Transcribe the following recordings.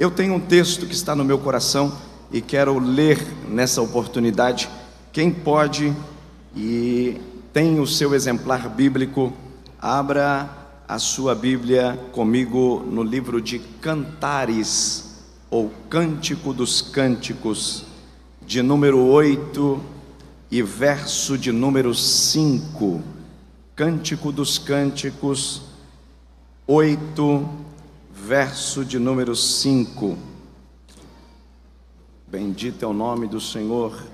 Eu tenho um texto que está no meu coração e quero ler nessa oportunidade. Quem pode e tem o seu exemplar bíblico, abra a sua Bíblia comigo no livro de Cantares, ou Cântico dos Cânticos, de número 8 e verso de número 5. Cântico dos Cânticos, 8, verso de número 5. Bendito é o nome do Senhor.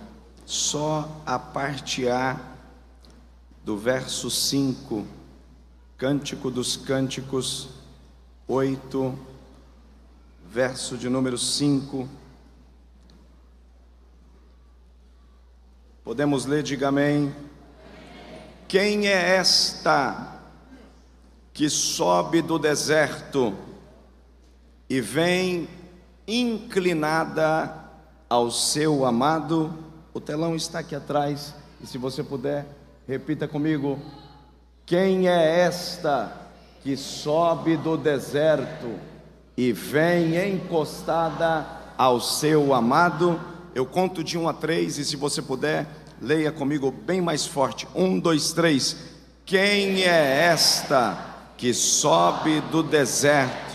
Só a parte A do verso 5, Cântico dos Cânticos 8, verso de número 5. Podemos ler, diga amém. Quem é esta que sobe do deserto e vem inclinada ao seu amado. O telão está aqui atrás, e se você puder, repita comigo: Quem é esta que sobe do deserto e vem encostada ao seu amado? Eu conto de um a três, e se você puder, leia comigo bem mais forte: um, dois, três. Quem é esta que sobe do deserto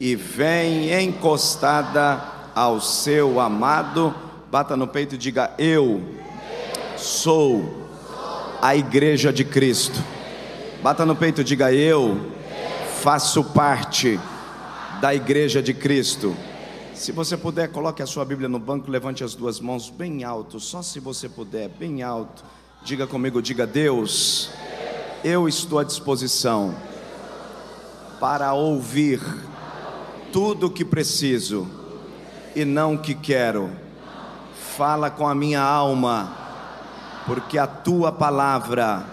e vem encostada ao seu amado? Bata no peito e diga: Eu sou a igreja de Cristo. Bata no peito e diga: Eu faço parte da igreja de Cristo. Se você puder, coloque a sua Bíblia no banco, levante as duas mãos bem alto, só se você puder, bem alto. Diga comigo, diga: Deus, eu estou à disposição para ouvir tudo o que preciso e não o que quero. Fala com a minha alma, porque a tua palavra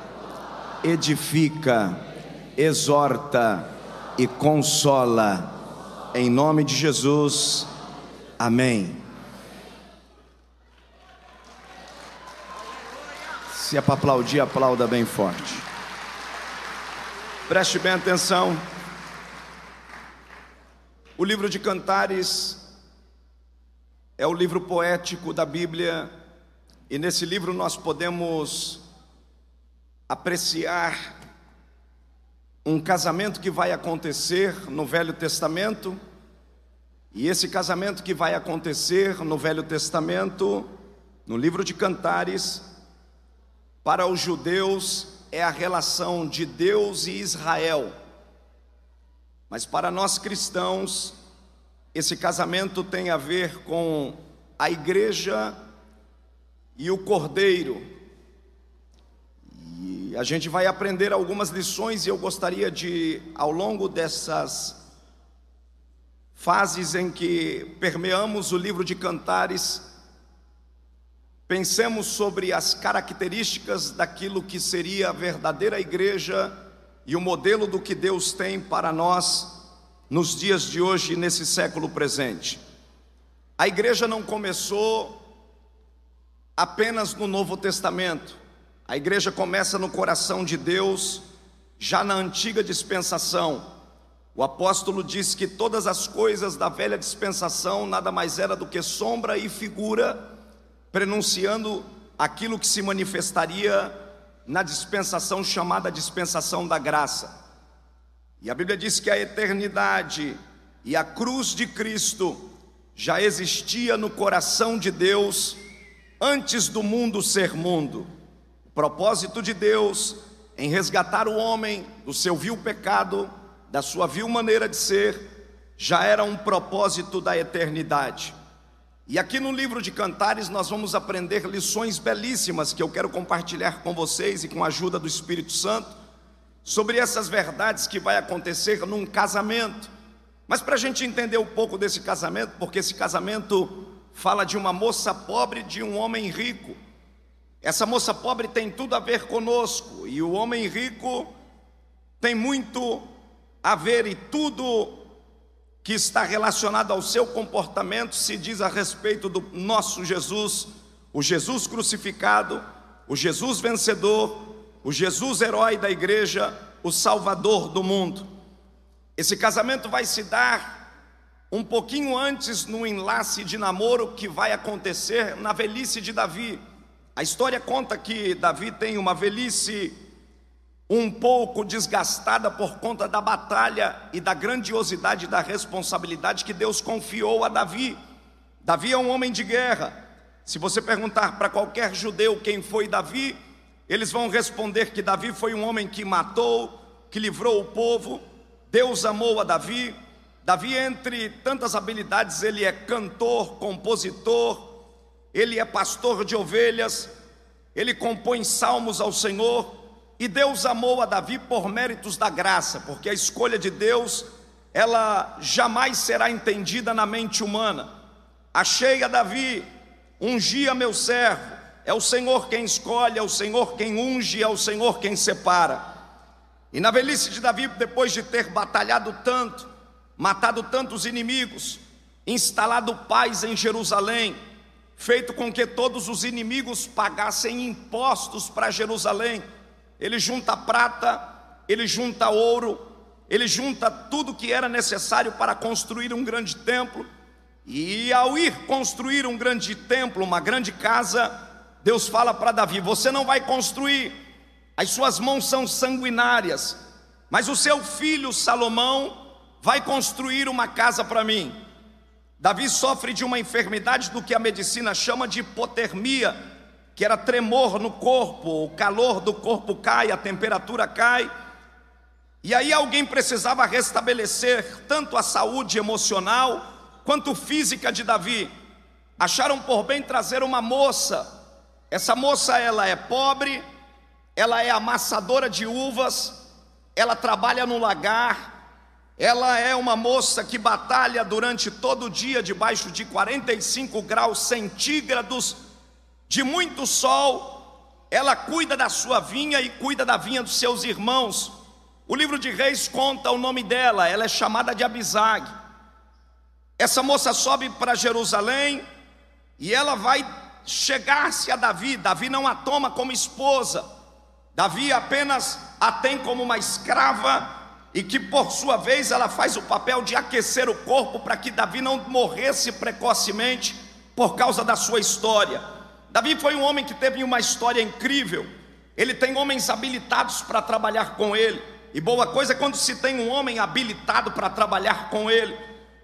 edifica, exorta e consola. Em nome de Jesus, amém. Se é para aplaudir, aplauda bem forte. Preste bem atenção. O livro de Cantares é o livro poético da Bíblia, e nesse livro nós podemos apreciar um casamento que vai acontecer no Velho Testamento, e esse casamento que vai acontecer no Velho Testamento, no livro de Cantares, para os judeus é a relação de Deus e Israel. Mas para nós cristãos, esse casamento tem a ver com a igreja e o cordeiro. E a gente vai aprender algumas lições e eu gostaria de, ao longo dessas fases em que permeamos o livro de Cantares, pensemos sobre as características daquilo que seria a verdadeira igreja e o modelo do que Deus tem para nós nos dias de hoje, nesse século presente. A igreja não começou apenas no Novo Testamento, a igreja começa no coração de Deus, já na antiga dispensação. O apóstolo diz que todas as coisas da velha dispensação nada mais era do que sombra e figura, prenunciando aquilo que se manifestaria na dispensação chamada dispensação da graça. E a Bíblia diz que a eternidade e a cruz de Cristo já existia no coração de Deus antes do mundo ser mundo. O propósito de Deus em resgatar o homem do seu vil pecado, da sua vil maneira de ser, já era um propósito da eternidade. E aqui no livro de Cantares nós vamos aprender lições belíssimas que eu quero compartilhar com vocês e com a ajuda do Espírito Santo sobre essas verdades que vai acontecer num casamento. Mas para a gente entender um pouco desse casamento, porque esse casamento fala de uma moça pobre e de um homem rico. Essa moça pobre tem tudo a ver conosco e o homem rico tem muito a ver e tudo que está relacionado ao seu comportamento se diz a respeito do nosso Jesus, o Jesus crucificado, o Jesus vencedor, o Jesus herói da igreja, o Salvador do mundo. Esse casamento vai se dar um pouquinho antes no enlace de namoro que vai acontecer na velhice de Davi. A história conta que Davi tem uma velhice um pouco desgastada por conta da batalha e da grandiosidade da responsabilidade que Deus confiou a Davi. Davi é um homem de guerra. Se você perguntar para qualquer judeu quem foi Davi, eles vão responder que Davi foi um homem que matou, que livrou o povo. Deus amou a Davi. Davi, entre tantas habilidades, ele é cantor, compositor, ele é pastor de ovelhas, ele compõe salmos ao Senhor. E Deus amou a Davi por méritos da graça, porque a escolha de Deus, ela jamais será entendida na mente humana. Achei a Davi, ungia meu servo, é o Senhor quem escolhe, é o Senhor quem unge, é o Senhor quem separa. E na velhice de Davi, depois de ter batalhado tanto, matado tantos inimigos, instalado paz em Jerusalém, feito com que todos os inimigos pagassem impostos para Jerusalém, ele junta prata, ele junta ouro, ele junta tudo que era necessário para construir um grande templo. E ao ir construir um grande templo, uma grande casa, Deus fala para Davi: Você não vai construir, as suas mãos são sanguinárias, mas o seu filho Salomão vai construir uma casa para mim. Davi sofre de uma enfermidade do que a medicina chama de hipotermia, que era tremor no corpo, o calor do corpo cai, a temperatura cai. E aí alguém precisava restabelecer tanto a saúde emocional quanto física de Davi. Acharam por bem trazer uma moça essa moça ela é pobre, ela é amassadora de uvas, ela trabalha no lagar, ela é uma moça que batalha durante todo o dia debaixo de 45 graus centígrados, de muito sol. Ela cuida da sua vinha e cuida da vinha dos seus irmãos. O livro de Reis conta o nome dela, ela é chamada de Abisag. Essa moça sobe para Jerusalém e ela vai chegar-se a Davi, Davi não a toma como esposa, Davi apenas a tem como uma escrava e que por sua vez ela faz o papel de aquecer o corpo para que Davi não morresse precocemente por causa da sua história. Davi foi um homem que teve uma história incrível. Ele tem homens habilitados para trabalhar com ele. E boa coisa é quando se tem um homem habilitado para trabalhar com ele.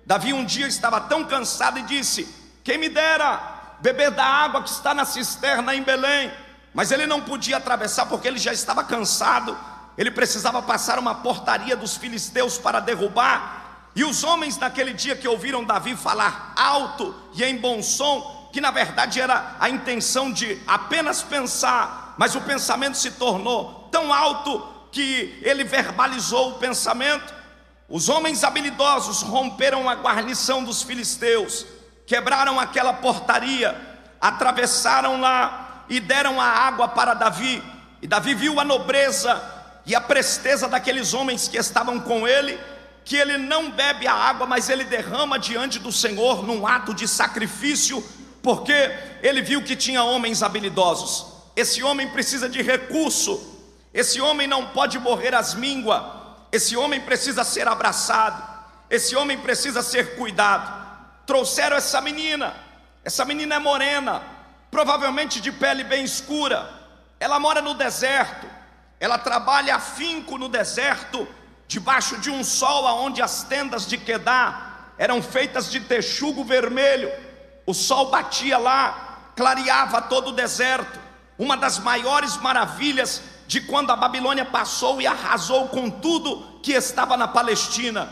Davi um dia estava tão cansado e disse: Quem me dera beber da água que está na cisterna em Belém. Mas ele não podia atravessar porque ele já estava cansado. Ele precisava passar uma portaria dos filisteus para derrubar. E os homens naquele dia que ouviram Davi falar alto e em bom som, que na verdade era a intenção de apenas pensar, mas o pensamento se tornou tão alto que ele verbalizou o pensamento. Os homens habilidosos romperam a guarnição dos filisteus quebraram aquela portaria, atravessaram lá e deram a água para Davi. E Davi viu a nobreza e a presteza daqueles homens que estavam com ele, que ele não bebe a água, mas ele derrama diante do Senhor num ato de sacrifício, porque ele viu que tinha homens habilidosos. Esse homem precisa de recurso, esse homem não pode morrer às mínguas, esse homem precisa ser abraçado, esse homem precisa ser cuidado trouxeram essa menina. Essa menina é morena, provavelmente de pele bem escura. Ela mora no deserto. Ela trabalha afinco no deserto, debaixo de um sol aonde as tendas de Quedá eram feitas de texugo vermelho. O sol batia lá, clareava todo o deserto. Uma das maiores maravilhas de quando a Babilônia passou e arrasou com tudo que estava na Palestina.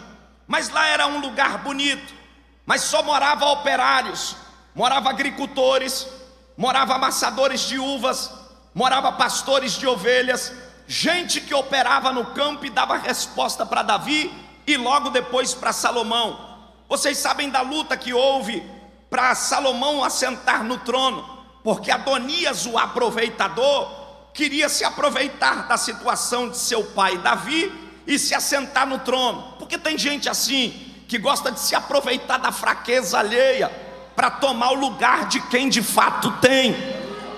Mas lá era um lugar bonito mas só morava operários, morava agricultores, morava amassadores de uvas, morava pastores de ovelhas, gente que operava no campo e dava resposta para Davi e logo depois para Salomão. Vocês sabem da luta que houve para Salomão assentar no trono, porque Adonias, o aproveitador, queria se aproveitar da situação de seu pai Davi e se assentar no trono, porque tem gente assim que gosta de se aproveitar da fraqueza alheia para tomar o lugar de quem de fato tem,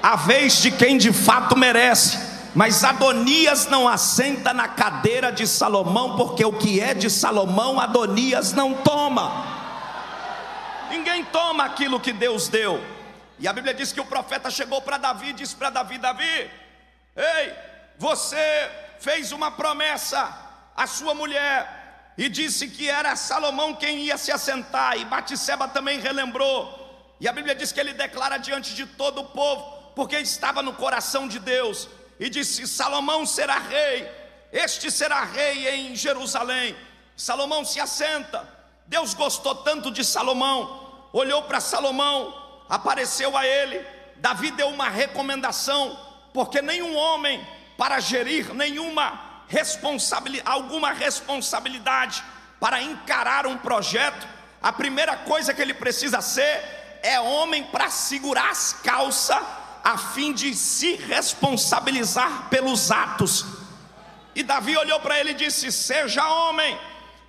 a vez de quem de fato merece. Mas Adonias não assenta na cadeira de Salomão, porque o que é de Salomão, Adonias não toma. Ninguém toma aquilo que Deus deu. E a Bíblia diz que o profeta chegou para Davi e disse para Davi: Davi, ei, você fez uma promessa à sua mulher e disse que era Salomão quem ia se assentar, e Batseba também relembrou. E a Bíblia diz que ele declara diante de todo o povo, porque estava no coração de Deus, e disse: Salomão será rei, este será rei em Jerusalém. Salomão se assenta. Deus gostou tanto de Salomão, olhou para Salomão, apareceu a ele. Davi deu uma recomendação, porque nenhum homem para gerir nenhuma responsabilidade, alguma responsabilidade para encarar um projeto, a primeira coisa que ele precisa ser é homem para segurar as calças a fim de se responsabilizar pelos atos. E Davi olhou para ele e disse: Seja homem,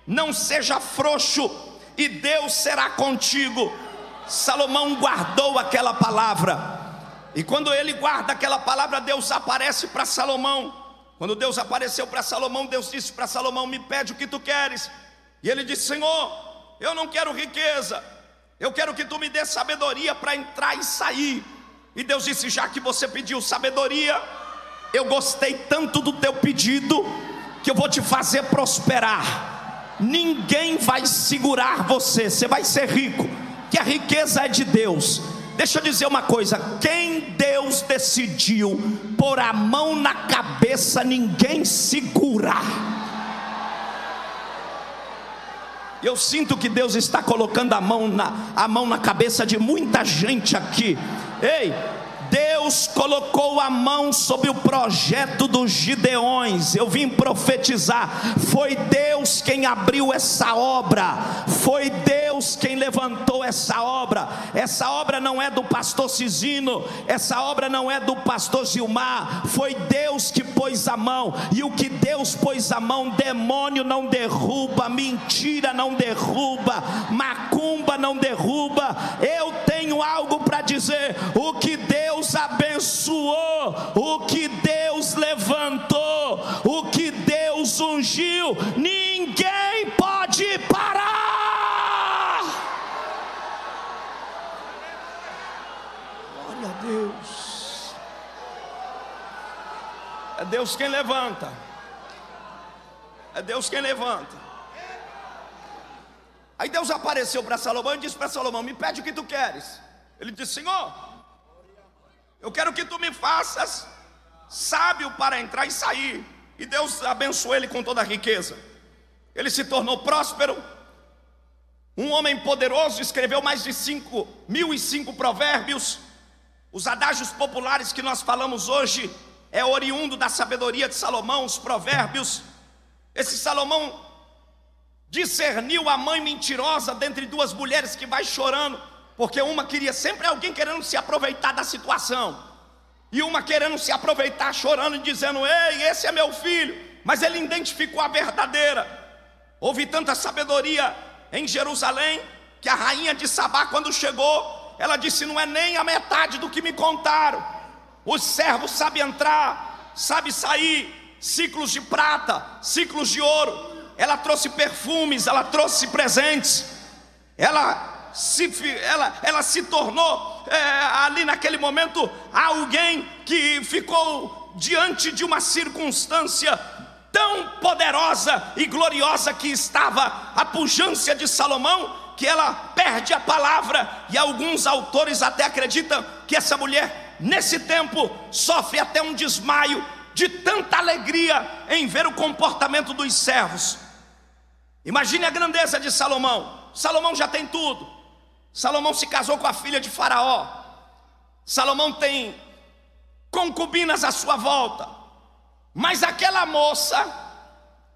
não seja frouxo, e Deus será contigo. Salomão guardou aquela palavra, e quando ele guarda aquela palavra, Deus aparece para Salomão. Quando Deus apareceu para Salomão, Deus disse para Salomão: Me pede o que tu queres. E ele disse: Senhor, eu não quero riqueza, eu quero que tu me dê sabedoria para entrar e sair. E Deus disse: Já que você pediu sabedoria, eu gostei tanto do teu pedido, que eu vou te fazer prosperar ninguém vai segurar você, você vai ser rico, que a riqueza é de Deus. Deixa eu dizer uma coisa: quem Deus decidiu pôr a mão na cabeça, ninguém segurar. Eu sinto que Deus está colocando a mão na, a mão na cabeça de muita gente aqui. Ei, Deus colocou a mão sobre o projeto dos Gideões. Eu vim profetizar. Foi Deus quem abriu essa obra. Foi Deus quem levantou essa obra. Essa obra não é do pastor Cisino, essa obra não é do pastor Gilmar. Foi Deus que pôs a mão. E o que Deus pôs a mão, demônio não derruba, mentira não derruba, macumba não derruba. Eu tenho algo para dizer. O que Deus Deus abençoou, o que Deus levantou, o que Deus ungiu, ninguém pode parar. Glória a Deus. É Deus quem levanta. É Deus quem levanta. Aí Deus apareceu para Salomão e disse para Salomão: Me pede o que tu queres. Ele disse: Senhor, eu quero que tu me faças sábio para entrar e sair. E Deus abençoou ele com toda a riqueza. Ele se tornou próspero. Um homem poderoso escreveu mais de cinco mil e cinco provérbios. Os adágios populares que nós falamos hoje é oriundo da sabedoria de Salomão, os provérbios. Esse Salomão discerniu a mãe mentirosa dentre duas mulheres que vai chorando porque uma queria sempre alguém querendo se aproveitar da situação, e uma querendo se aproveitar, chorando e dizendo: Ei, esse é meu filho. Mas ele identificou a verdadeira. Houve tanta sabedoria em Jerusalém que a rainha de Sabá, quando chegou, ela disse: Não é nem a metade do que me contaram. Os servos sabem entrar, sabem sair, ciclos de prata, ciclos de ouro. Ela trouxe perfumes, ela trouxe presentes. Ela se, ela, ela se tornou é, ali naquele momento alguém que ficou diante de uma circunstância tão poderosa e gloriosa que estava a pujança de Salomão, que ela perde a palavra, e alguns autores até acreditam que essa mulher, nesse tempo, sofre até um desmaio de tanta alegria em ver o comportamento dos servos. Imagine a grandeza de Salomão. Salomão já tem tudo, Salomão se casou com a filha de Faraó. Salomão tem concubinas à sua volta. Mas aquela moça,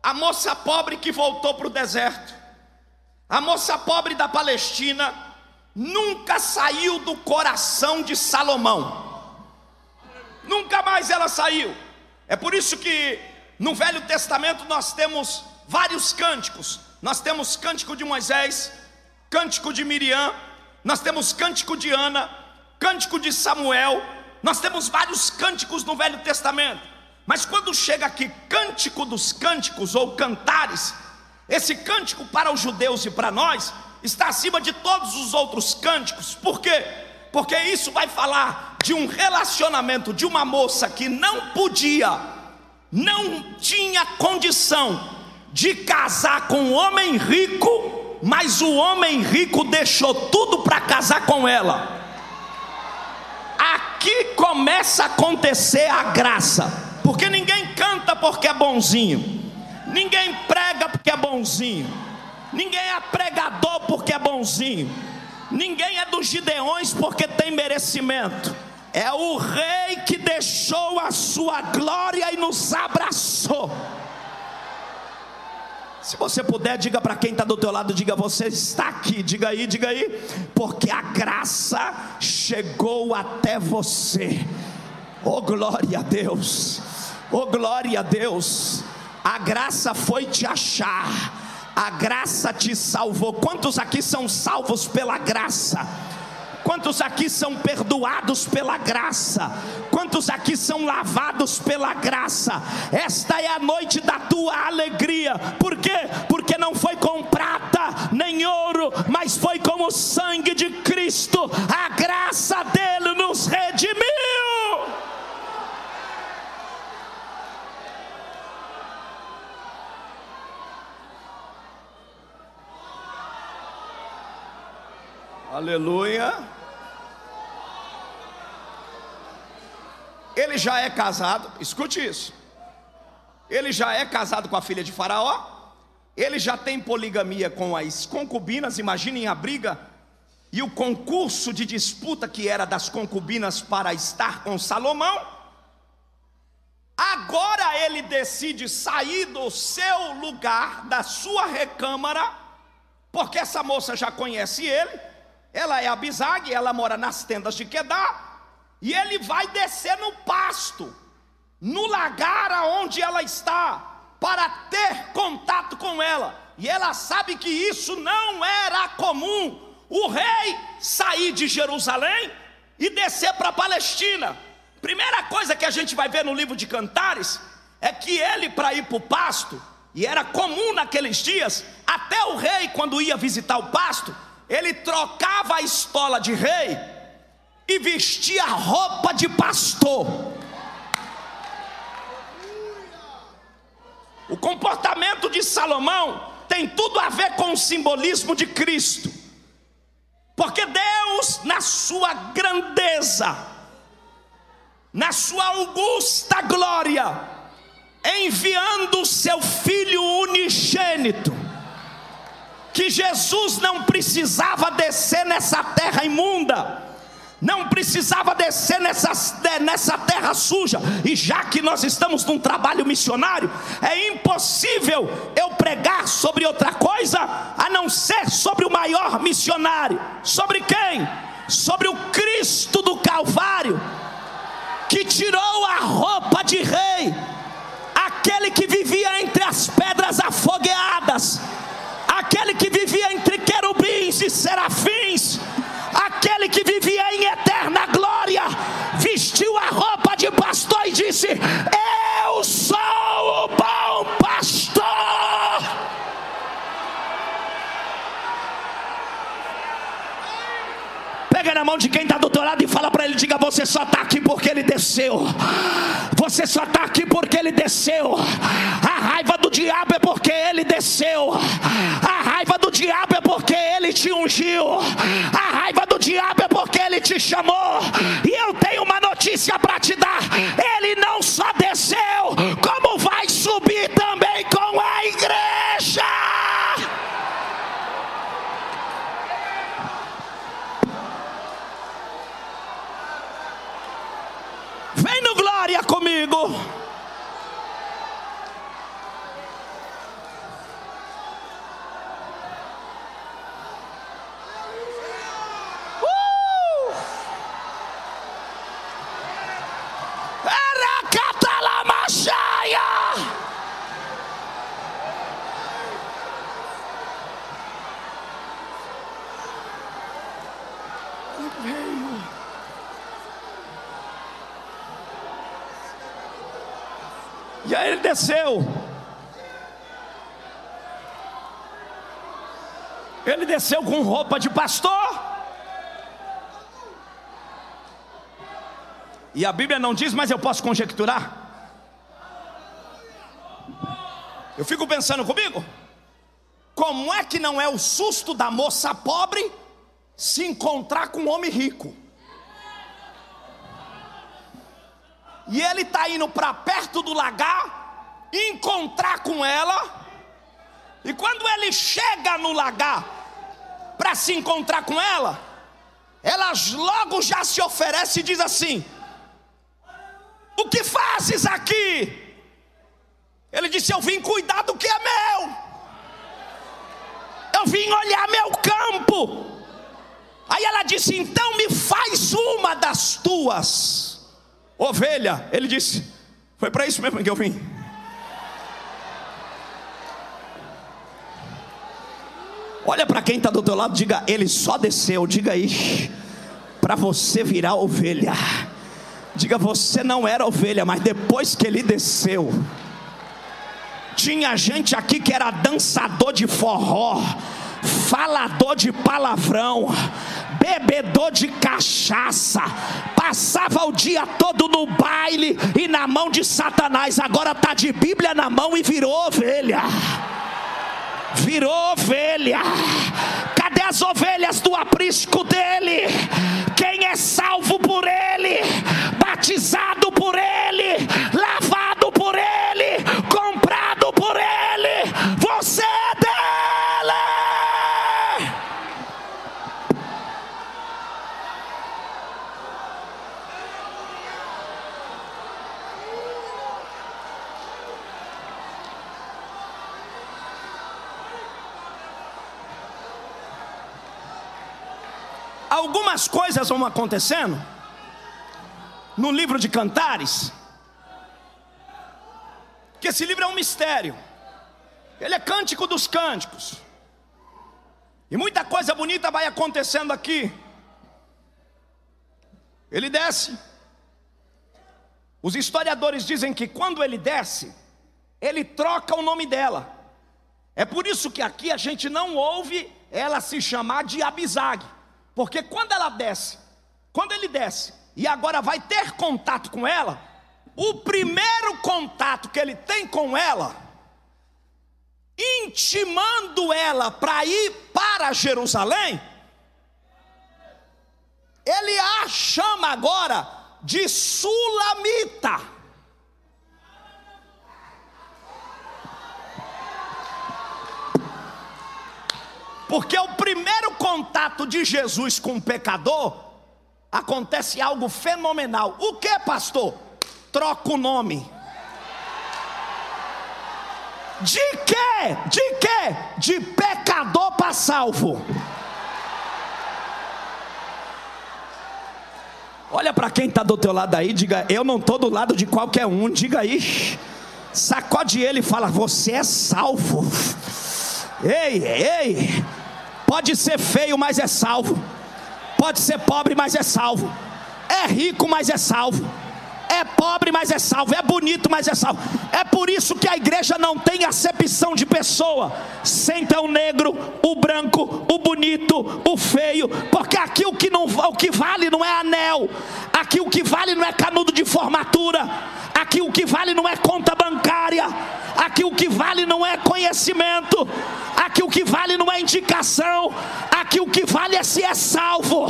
a moça pobre que voltou para o deserto, a moça pobre da Palestina, nunca saiu do coração de Salomão. Nunca mais ela saiu. É por isso que no Velho Testamento nós temos vários cânticos. Nós temos cântico de Moisés, cântico de Miriam, nós temos cântico de Ana, cântico de Samuel, nós temos vários cânticos no Velho Testamento, mas quando chega aqui cântico dos cânticos ou cantares, esse cântico para os judeus e para nós está acima de todos os outros cânticos. Por quê? Porque isso vai falar de um relacionamento de uma moça que não podia, não tinha condição de casar com um homem rico, mas o homem rico deixou tudo para casar com ela. Aqui começa a acontecer a graça, porque ninguém canta porque é bonzinho, ninguém prega porque é bonzinho, ninguém é pregador porque é bonzinho, ninguém é dos Gideões porque tem merecimento. É o rei que deixou a sua glória e nos abraçou. Se você puder, diga para quem está do teu lado, diga você está aqui, diga aí, diga aí, porque a graça chegou até você. Oh glória a Deus. Oh glória a Deus. A graça foi te achar. A graça te salvou. Quantos aqui são salvos pela graça? Quantos aqui são perdoados pela graça? Quantos aqui são lavados pela graça? Esta é a noite da tua alegria. Por quê? Porque não foi com prata nem ouro, mas foi com o sangue de Cristo. A graça dele nos redimiu. Aleluia. Ele já é casado, escute isso. Ele já é casado com a filha de Faraó. Ele já tem poligamia com as concubinas. Imaginem a briga e o concurso de disputa que era das concubinas para estar com Salomão. Agora ele decide sair do seu lugar, da sua recâmara, porque essa moça já conhece ele. Ela é a ela mora nas tendas de Quedar. E ele vai descer no pasto, no lagar aonde ela está, para ter contato com ela. E ela sabe que isso não era comum. O rei sair de Jerusalém e descer para a Palestina. Primeira coisa que a gente vai ver no livro de Cantares é que ele, para ir para o pasto, e era comum naqueles dias, até o rei, quando ia visitar o pasto, ele trocava a estola de rei e vestia roupa de pastor. O comportamento de Salomão tem tudo a ver com o simbolismo de Cristo. Porque Deus, na sua grandeza, na sua augusta glória, enviando o seu filho unigênito, que Jesus não precisava descer nessa terra imunda, não precisava descer nessa, nessa terra suja, e já que nós estamos num trabalho missionário, é impossível eu pregar sobre outra coisa a não ser sobre o maior missionário. Sobre quem? Sobre o Cristo do Calvário, que tirou a roupa de rei, aquele que vivia entre as pedras afogueadas, aquele que vivia entre querubins e serafins aquele que glória, vestiu a roupa de pastor e disse: Eu sou o bom pastor. Pega na mão de quem está do teu lado e fala para ele: diga, você só está aqui porque ele desceu. Você só está aqui porque ele desceu. A raiva do diabo é porque ele desceu. A raiva do diabo é porque ele te ungiu. A raiva do diabo é porque ele te chamou. E eu tenho uma notícia para te dar: ele não só desceu, como vai subir também com a igreja. Glória comigo. Uh! Veio. E aí ele desceu. Ele desceu com roupa de pastor. E a Bíblia não diz, mas eu posso conjecturar. Eu fico pensando comigo, como é que não é o susto da moça pobre se encontrar com um homem rico? E ele está indo para perto do lagar, encontrar com ela, e quando ele chega no lagar para se encontrar com ela, ela logo já se oferece e diz assim: o que fazes aqui? Ele disse: Eu vim cuidar do que é meu. Eu vim olhar meu campo. Aí ela disse: Então me faz uma das tuas ovelha. Ele disse: Foi para isso mesmo que eu vim. Olha para quem está do teu lado, diga: Ele só desceu. Diga aí, para você virar ovelha. Diga, você não era ovelha, mas depois que ele desceu, tinha gente aqui que era dançador de forró, falador de palavrão, bebedor de cachaça, passava o dia todo no baile e na mão de Satanás, agora está de Bíblia na mão e virou ovelha. Virou ovelha. Cadê as ovelhas do aprisco dele? Quem é salvo por ele? batizado por Ele, lavado por Ele, comprado por Ele, você é dele. Algumas coisas vão acontecendo no livro de Cantares, que esse livro é um mistério, ele é cântico dos cânticos, e muita coisa bonita vai acontecendo aqui. Ele desce, os historiadores dizem que quando ele desce, ele troca o nome dela. É por isso que aqui a gente não ouve ela se chamar de Abizag, porque quando ela desce, quando ele desce, e agora vai ter contato com ela, o primeiro contato que ele tem com ela, intimando ela para ir para Jerusalém, ele a chama agora de Sulamita. Porque o primeiro contato de Jesus com o pecador acontece algo fenomenal. O que, pastor? Troca o nome. De quê? De quê? De pecador para salvo. Olha para quem está do teu lado aí, diga: Eu não estou do lado de qualquer um. Diga aí, sacode ele e fala: Você é salvo. Ei, ei, pode ser feio, mas é salvo. Pode ser pobre, mas é salvo. É rico, mas é salvo. É pobre, mas é salvo. É bonito, mas é salvo. É por isso que a igreja não tem acepção de pessoa. Senta o negro, o branco, o bonito, o feio. Porque aqui o que, não, o que vale não é anel. Aqui o que vale não é canudo de formatura. Aqui o que vale não é conta bancária. Aqui o que vale não é conhecimento. Aqui o que vale não é indicação. Aqui o que vale é se é salvo.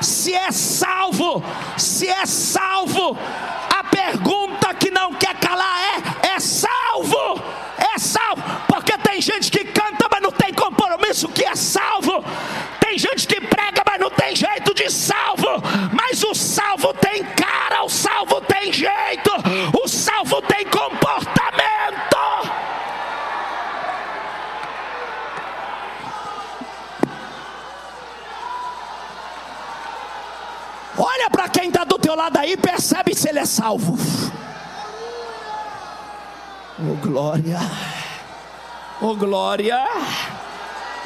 Se é salvo. Se é salvo. A pergunta que não quer calar é: é salvo? É salvo? Porque tem gente que canta, mas não tem compromisso que é salvo. Tem gente que prega, mas não tem jeito de salvo. Mas o salvo tem cara, o salvo tem jeito, o salvo tem comportamento. Olha para quem está do teu lado aí, percebe se ele é salvo. Oh glória, oh glória,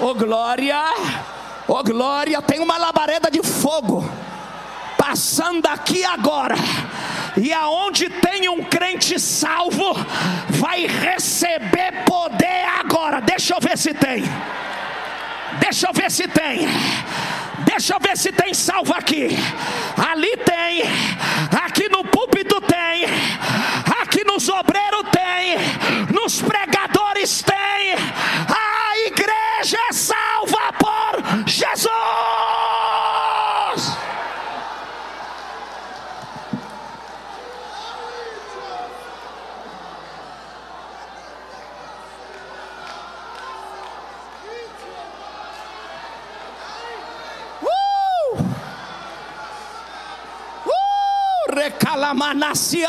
oh glória, oh glória. Tem uma labareda de fogo passando aqui agora. E aonde tem um crente salvo, vai receber poder agora. Deixa eu ver se tem. Deixa eu ver se tem. Deixa eu ver se tem salvo aqui. Ali tem. Aqui no púlpito tem. Aqui nos obreiros tem. Nos pregadores tem. A igreja é salva por Jesus. Recalamanacia.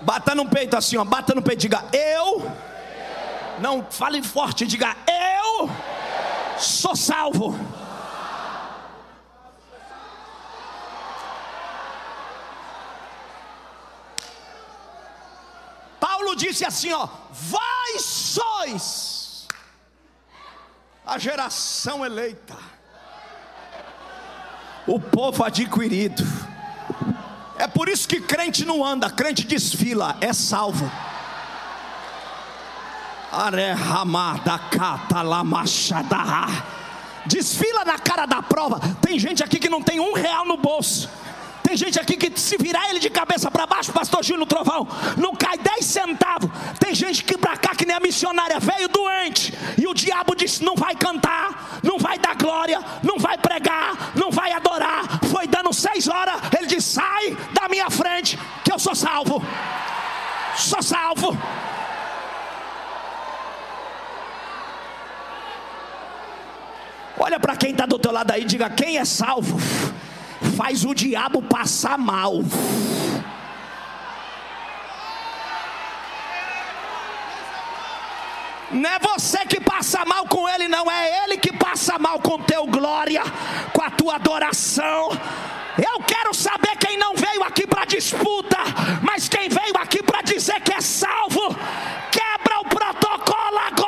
Bata no peito assim, ó, bata no peito, diga eu. Não fale forte, diga eu sou salvo. Paulo disse assim, ó: Vós sois a geração eleita, o povo adquirido. É por isso que crente não anda, crente desfila, é salvo. Desfila na cara da prova. Tem gente aqui que não tem um real no bolso. Tem gente aqui que se virar ele de cabeça para baixo, pastor Gil no trovão, não cai 10 centavos. Tem gente que para cá que nem a missionária veio doente e o diabo disse não vai cantar, não vai dar glória, não vai pregar, não vai adorar. Foi dando seis horas, ele disse sai da minha frente que eu sou salvo, sou salvo. Olha para quem está do teu lado aí, diga quem é salvo faz o diabo passar mal. Não é você que passa mal com ele, não é ele que passa mal com teu glória, com a tua adoração. Eu quero saber quem não veio aqui para disputa, mas quem veio aqui para dizer que é salvo. Quebra o protocolo agora.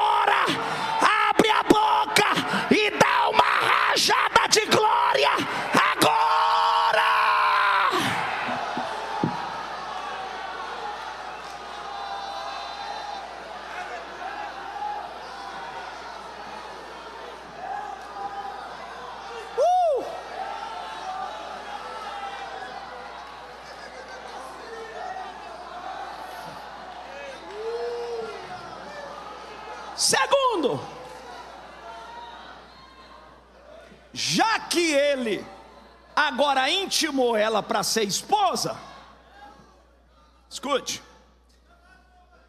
Intimou ela para ser esposa, escute,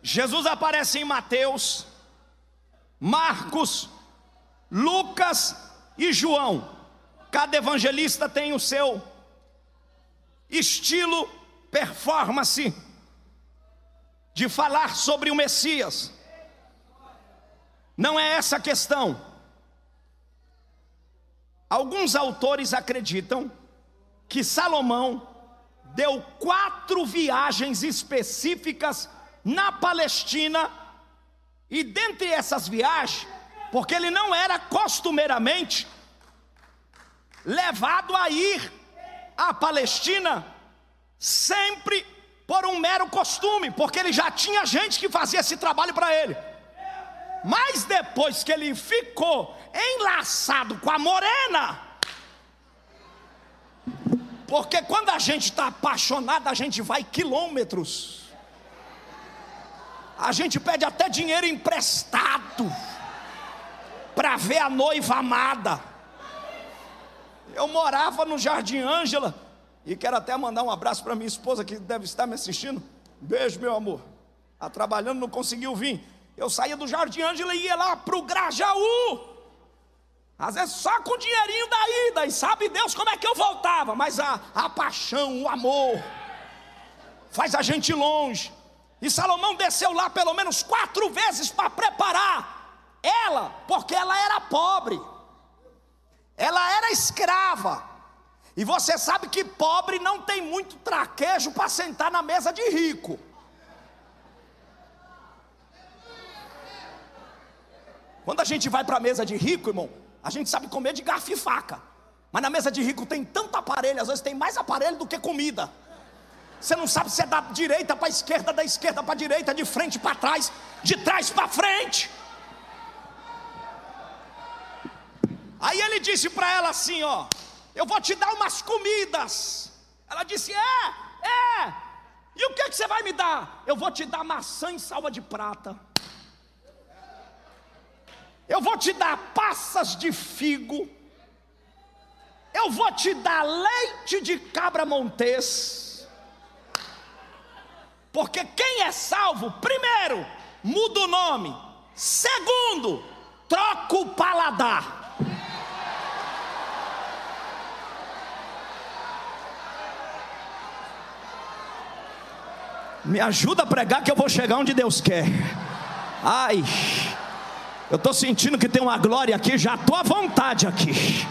Jesus aparece em Mateus, Marcos, Lucas e João. Cada evangelista tem o seu estilo, performance de falar sobre o Messias. Não é essa a questão. Alguns autores acreditam que Salomão deu quatro viagens específicas na Palestina, e dentre essas viagens, porque ele não era costumeiramente levado a ir à Palestina sempre por um mero costume, porque ele já tinha gente que fazia esse trabalho para ele. Mas depois que ele ficou enlaçado com a morena, porque quando a gente está apaixonado, a gente vai quilômetros, a gente pede até dinheiro emprestado para ver a noiva amada. Eu morava no Jardim Ângela e quero até mandar um abraço para minha esposa que deve estar me assistindo. Beijo, meu amor. Está trabalhando, não conseguiu vir. Eu saía do Jardim Ângela e ia lá para o Grajaú. Às vezes só com o dinheirinho da ida, e sabe Deus como é que eu voltava, mas a, a paixão, o amor, faz a gente longe. E Salomão desceu lá pelo menos quatro vezes para preparar ela, porque ela era pobre, ela era escrava. E você sabe que pobre não tem muito traquejo para sentar na mesa de rico. Quando a gente vai para a mesa de rico, irmão, a gente sabe comer de garfo e faca. Mas na mesa de rico tem tanto aparelho, às vezes tem mais aparelho do que comida. Você não sabe se é da direita para a esquerda, da esquerda para a direita, de frente para trás, de trás para frente. Aí ele disse para ela assim: Ó, eu vou te dar umas comidas. Ela disse: É, é. E o que, que você vai me dar? Eu vou te dar maçã em salva de prata. Eu vou te dar passas de figo. Eu vou te dar leite de cabra montês. Porque quem é salvo, primeiro, muda o nome. Segundo, troca o paladar. Me ajuda a pregar que eu vou chegar onde Deus quer. Ai, eu estou sentindo que tem uma glória aqui, já estou à vontade aqui.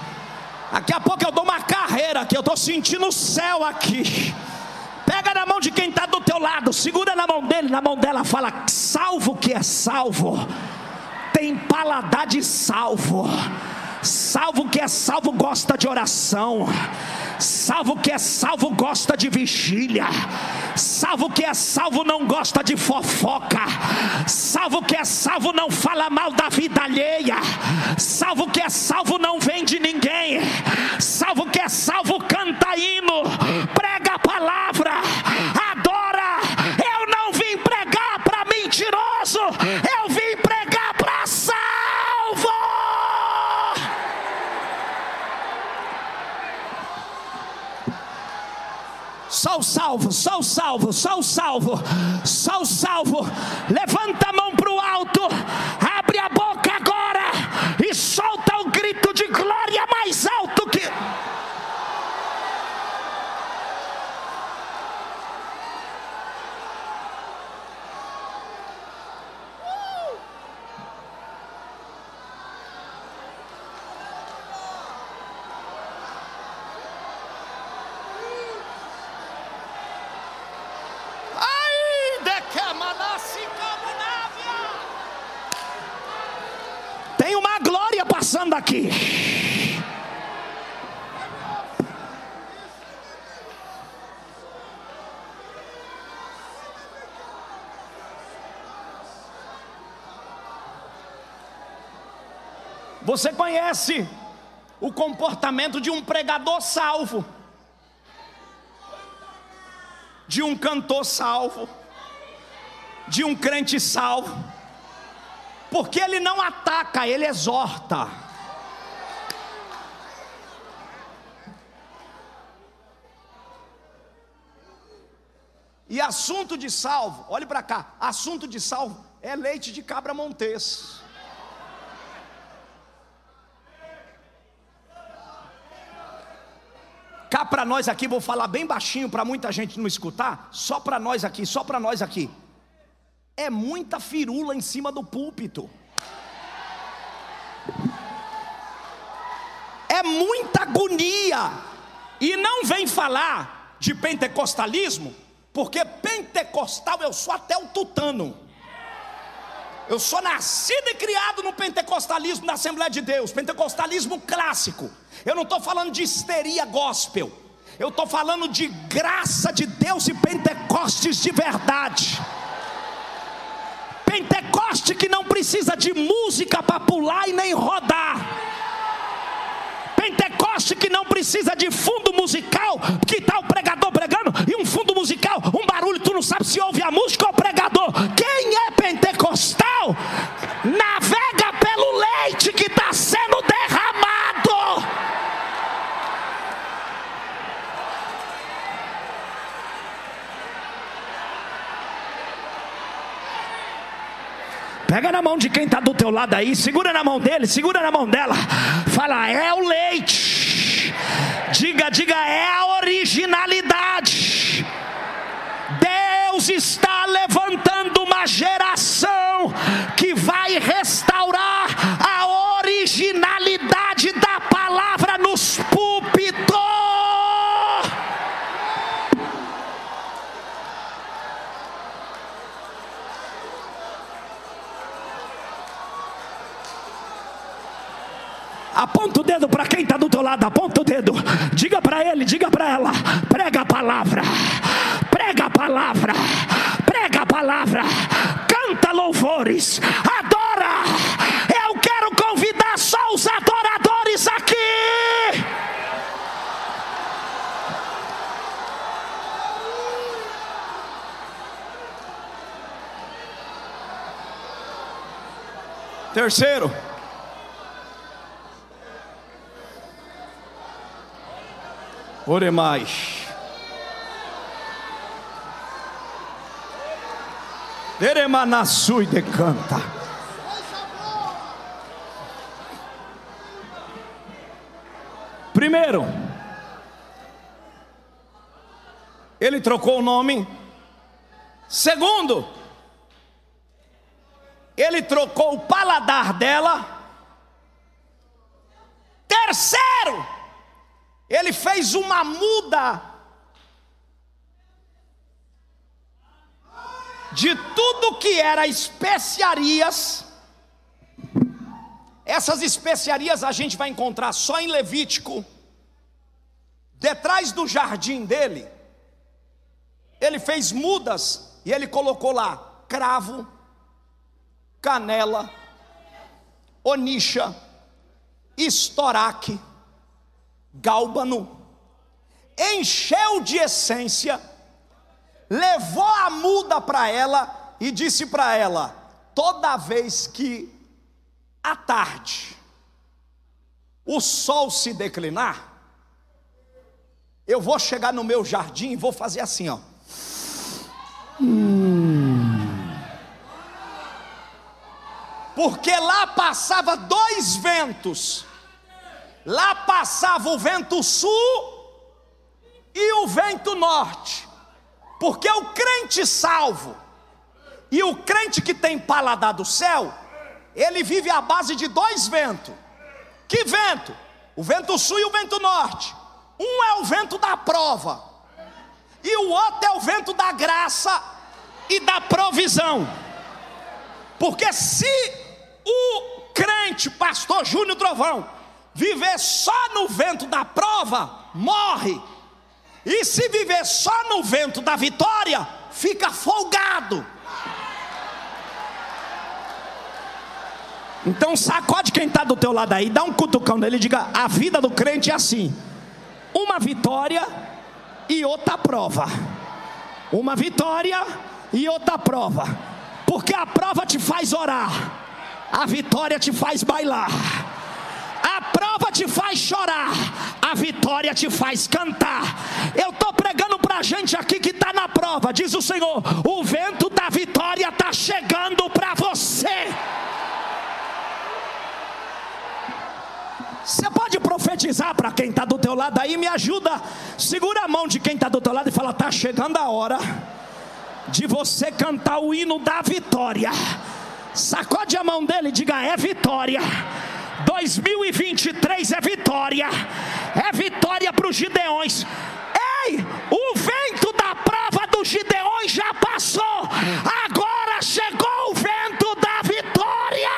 Daqui a pouco eu dou uma carreira aqui, eu estou sentindo o céu aqui. Pega na mão de quem está do teu lado, segura na mão dele, na mão dela, fala: salvo que é salvo, tem paladar de salvo. Salvo que é salvo gosta de oração. Salvo que é salvo gosta de vigília. Salvo que é salvo não gosta de fofoca. Salvo que é salvo não fala mal da vida alheia. Salvo que é salvo não vende ninguém. Salvo que é salvo canta hino, prega a palavra, adora. Eu não vim pregar para mentiroso. Eu vim pregar para salvo. Só o salvo, só o salvo, só o salvo, só o salvo. Levanta a mão para o alto, abre a boca agora e solta o grito de glória mais alto que. Ai, de que manassi camunávia. Tem uma glória passando aqui. Você conhece o comportamento de um pregador salvo, de um cantor salvo, de um crente salvo, porque ele não ataca, ele exorta. E assunto de salvo, olhe para cá, assunto de salvo é leite de cabra montês. Cá para nós aqui, vou falar bem baixinho para muita gente não escutar, só para nós aqui, só para nós aqui. É muita firula em cima do púlpito. É muita agonia. E não vem falar de pentecostalismo, porque pentecostal eu sou até o tutano. Eu sou nascido e criado no pentecostalismo da Assembleia de Deus, pentecostalismo clássico. Eu não estou falando de histeria gospel, eu estou falando de graça de Deus e pentecostes de verdade. Pentecoste que não precisa de música para pular e nem rodar. Pentecoste que não precisa de fundo musical, que está o pregador pregando e um fundo musical, um barulho, tu não sabe se ouve a música ou o pregador. Quem é pentecostal navega pelo leite que está sendo derramado. Pega na mão de quem está do teu lado aí, segura na mão dele, segura na mão dela. Fala, é o leite. Diga, diga, é a originalidade. Deus está levantando uma geração que vai restaurar a originalidade dedo para quem está do teu lado, aponta o dedo. Diga para ele, diga para ela. Prega a palavra. Prega palavra, prega a palavra, canta louvores, adora. Eu quero convidar só os adoradores aqui. Terceiro, ore mais. Veremanassu e decanta. Primeiro, ele trocou o nome. Segundo, ele trocou o paladar dela. Terceiro, ele fez uma muda de tudo que era especiarias. Essas especiarias a gente vai encontrar só em Levítico. Detrás do jardim dele, ele fez mudas e ele colocou lá cravo, canela, onixa, estoraque, gálbano, encheu de essência, levou a muda para ela e disse para ela: toda vez que à tarde o sol se declinar, eu vou chegar no meu jardim e vou fazer assim, ó. Porque lá passava dois ventos. Lá passava o vento sul e o vento norte. Porque o crente salvo e o crente que tem paladar do céu, ele vive à base de dois ventos. Que vento? O vento sul e o vento norte. Um é o vento da prova, e o outro é o vento da graça e da provisão. Porque se o crente, pastor Júnior Trovão, viver só no vento da prova, morre. E se viver só no vento da vitória, fica folgado. Então sacode quem está do teu lado aí, dá um cutucão nele e diga: a vida do crente é assim: uma vitória e outra prova. Uma vitória e outra prova. Porque a prova te faz orar a vitória te faz bailar. A prova te faz chorar, a vitória te faz cantar. Eu estou pregando para gente aqui que está na prova, diz o Senhor: o vento da vitória está chegando para você. Você pode profetizar para quem está do teu lado aí, me ajuda. Segura a mão de quem está do teu lado e fala: está chegando a hora de você cantar o hino da vitória. Sacode a mão dele e diga: é vitória. 2023 é vitória. É vitória para os Gideões. Ei, o vento da prova dos Gideões já passou. Agora chegou o vento da vitória.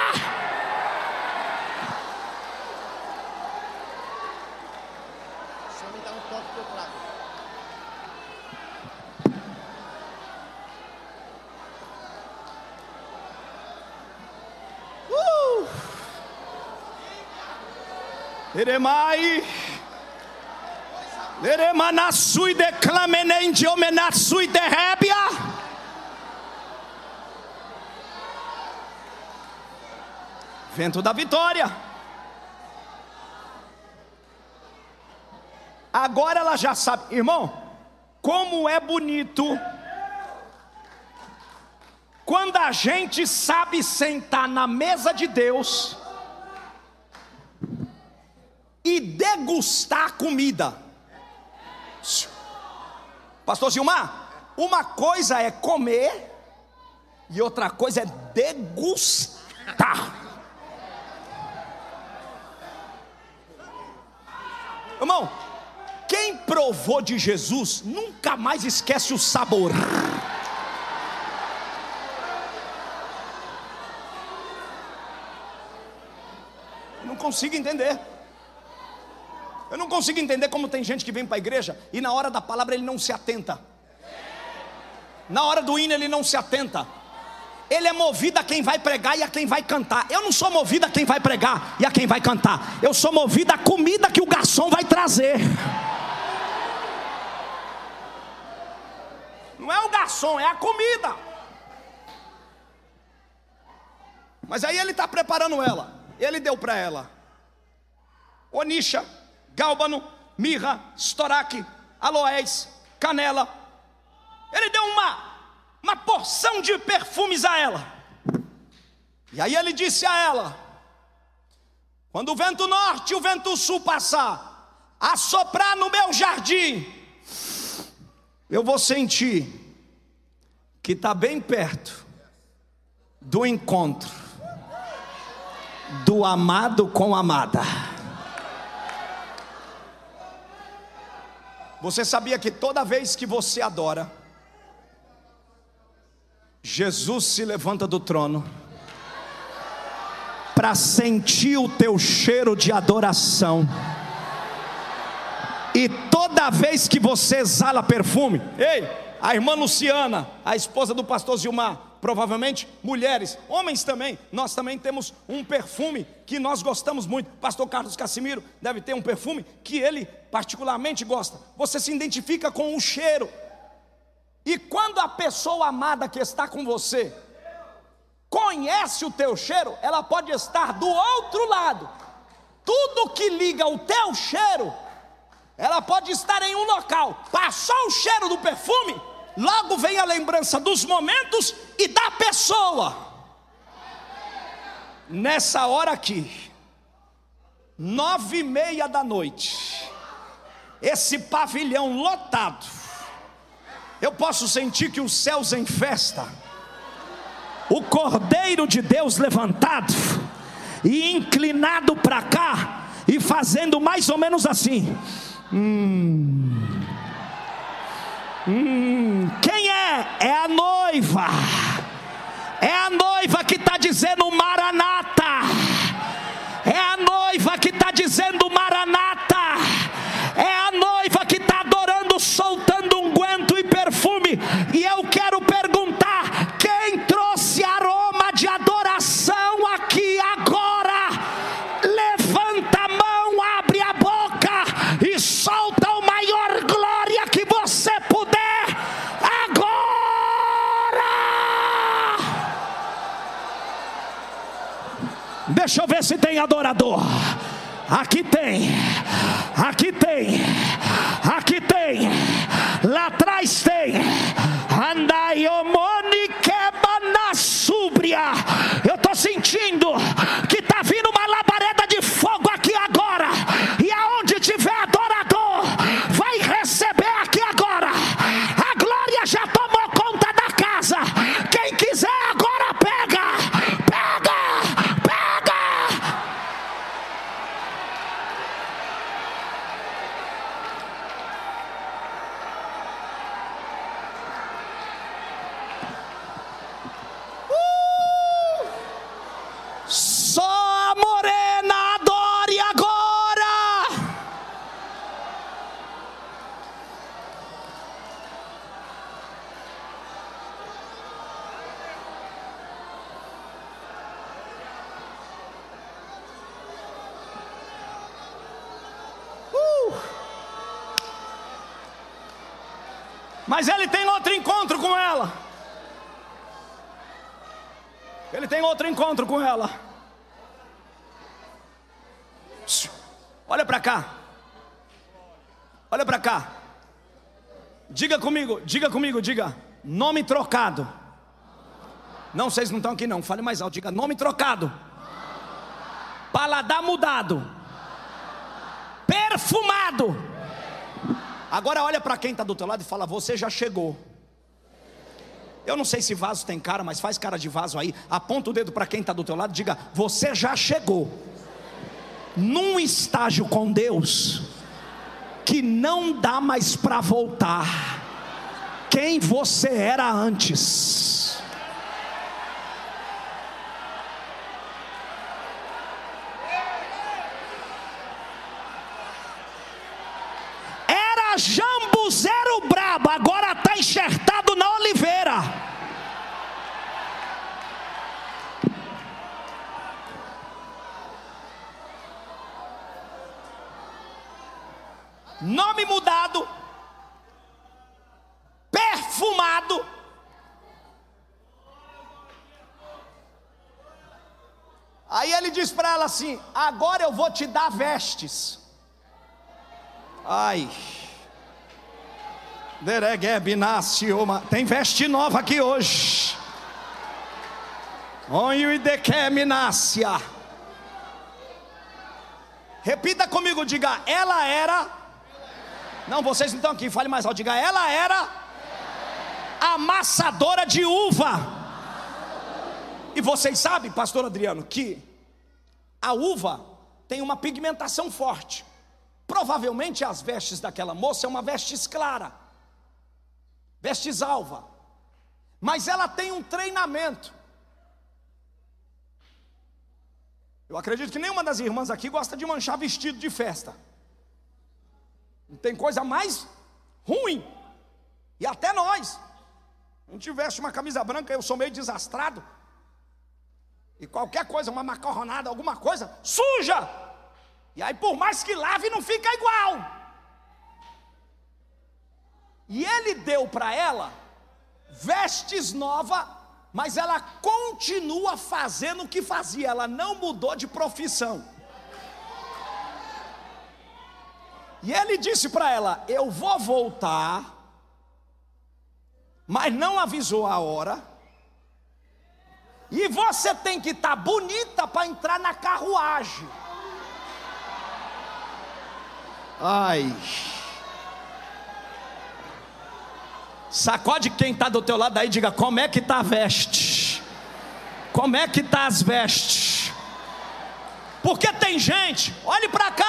Só me dá um toque que eu trago. Eremai. Eremanassui declamenente omenassui derrébia. Vento da vitória. Agora ela já sabe, irmão, como é bonito quando a gente sabe sentar na mesa de Deus e degustar comida. Pastor Gilmar, uma coisa é comer e outra coisa é degustar. Irmão, quem provou de Jesus nunca mais esquece o sabor. não consigo entender. Eu não consigo entender como tem gente que vem para a igreja e na hora da palavra ele não se atenta. Na hora do hino ele não se atenta. Ele é movido a quem vai pregar e a quem vai cantar. Eu não sou movido a quem vai pregar e a quem vai cantar. Eu sou movido à comida que o garçom vai trazer. Não é o garçom, é a comida. Mas aí ele está preparando ela. Ele deu para ela onixa, gálbano, mirra, estoraque, aloés, canela. Ele deu uma uma porção de perfumes a ela. E aí ele disse a ela: quando o vento norte e o vento sul passar, a soprar no meu jardim, eu vou sentir que está bem perto do encontro do amado com amada. Você sabia que toda vez que você adora, Jesus se levanta do trono para sentir o teu cheiro de adoração. E toda vez que você exala perfume, ei, a irmã Luciana, a esposa do pastor Gilmar, provavelmente mulheres, homens também, nós também temos um perfume que nós gostamos muito. Pastor Carlos Casimiro deve ter um perfume que ele particularmente gosta. Você se identifica com o cheiro. E quando a pessoa amada que está com você conhece o teu cheiro, ela pode estar do outro lado. Tudo que liga o teu cheiro, ela pode estar em um local. Passou o cheiro do perfume, logo vem a lembrança dos momentos e da pessoa. Nessa hora aqui, nove e meia da noite, esse pavilhão lotado, eu posso sentir que os céus em festa, o Cordeiro de Deus levantado e inclinado para cá e fazendo mais ou menos assim. Hum, hum, quem é? É a noiva. É a noiva que está dizendo Maranata. É a noiva que está dizendo Maranata. Adorador. Aqui tem, aqui tem, aqui tem, lá atrás tem. Diga comigo, diga comigo, diga. Nome trocado. Não, vocês não estão aqui não. Fale mais alto. Diga nome trocado. Paladar mudado. Perfumado. Agora olha para quem está do teu lado e fala: Você já chegou. Eu não sei se vaso tem cara, mas faz cara de vaso aí. Aponta o dedo para quem está do teu lado e diga: Você já chegou num estágio com Deus que não dá mais para voltar. Quem você era antes. Era jambuzeiro brabo, agora está enxertado na Oliveira. Nome mudado, perfumado. Aí ele diz para ela assim: Agora eu vou te dar vestes. Ai. Tem veste nova aqui hoje. Repita comigo, diga, ela era. Não, vocês não estão aqui, fale mais alto, diga, ela era amassadora de uva. E vocês sabem, pastor Adriano, que a uva tem uma pigmentação forte. Provavelmente as vestes daquela moça é uma vestes clara, vestes alva, mas ela tem um treinamento. Eu acredito que nenhuma das irmãs aqui gosta de manchar vestido de festa. Não tem coisa mais ruim. E até nós. Gente veste uma camisa branca, eu sou meio desastrado. E qualquer coisa, uma macarronada, alguma coisa, suja. E aí, por mais que lave, não fica igual. E ele deu para ela vestes novas, mas ela continua fazendo o que fazia, ela não mudou de profissão. E ele disse para ela: Eu vou voltar, mas não avisou a hora. E você tem que estar tá bonita para entrar na carruagem. Ai. Sacode quem está do teu lado aí diga: como é que está a veste? Como é que está as vestes? Porque tem gente, olhe para cá.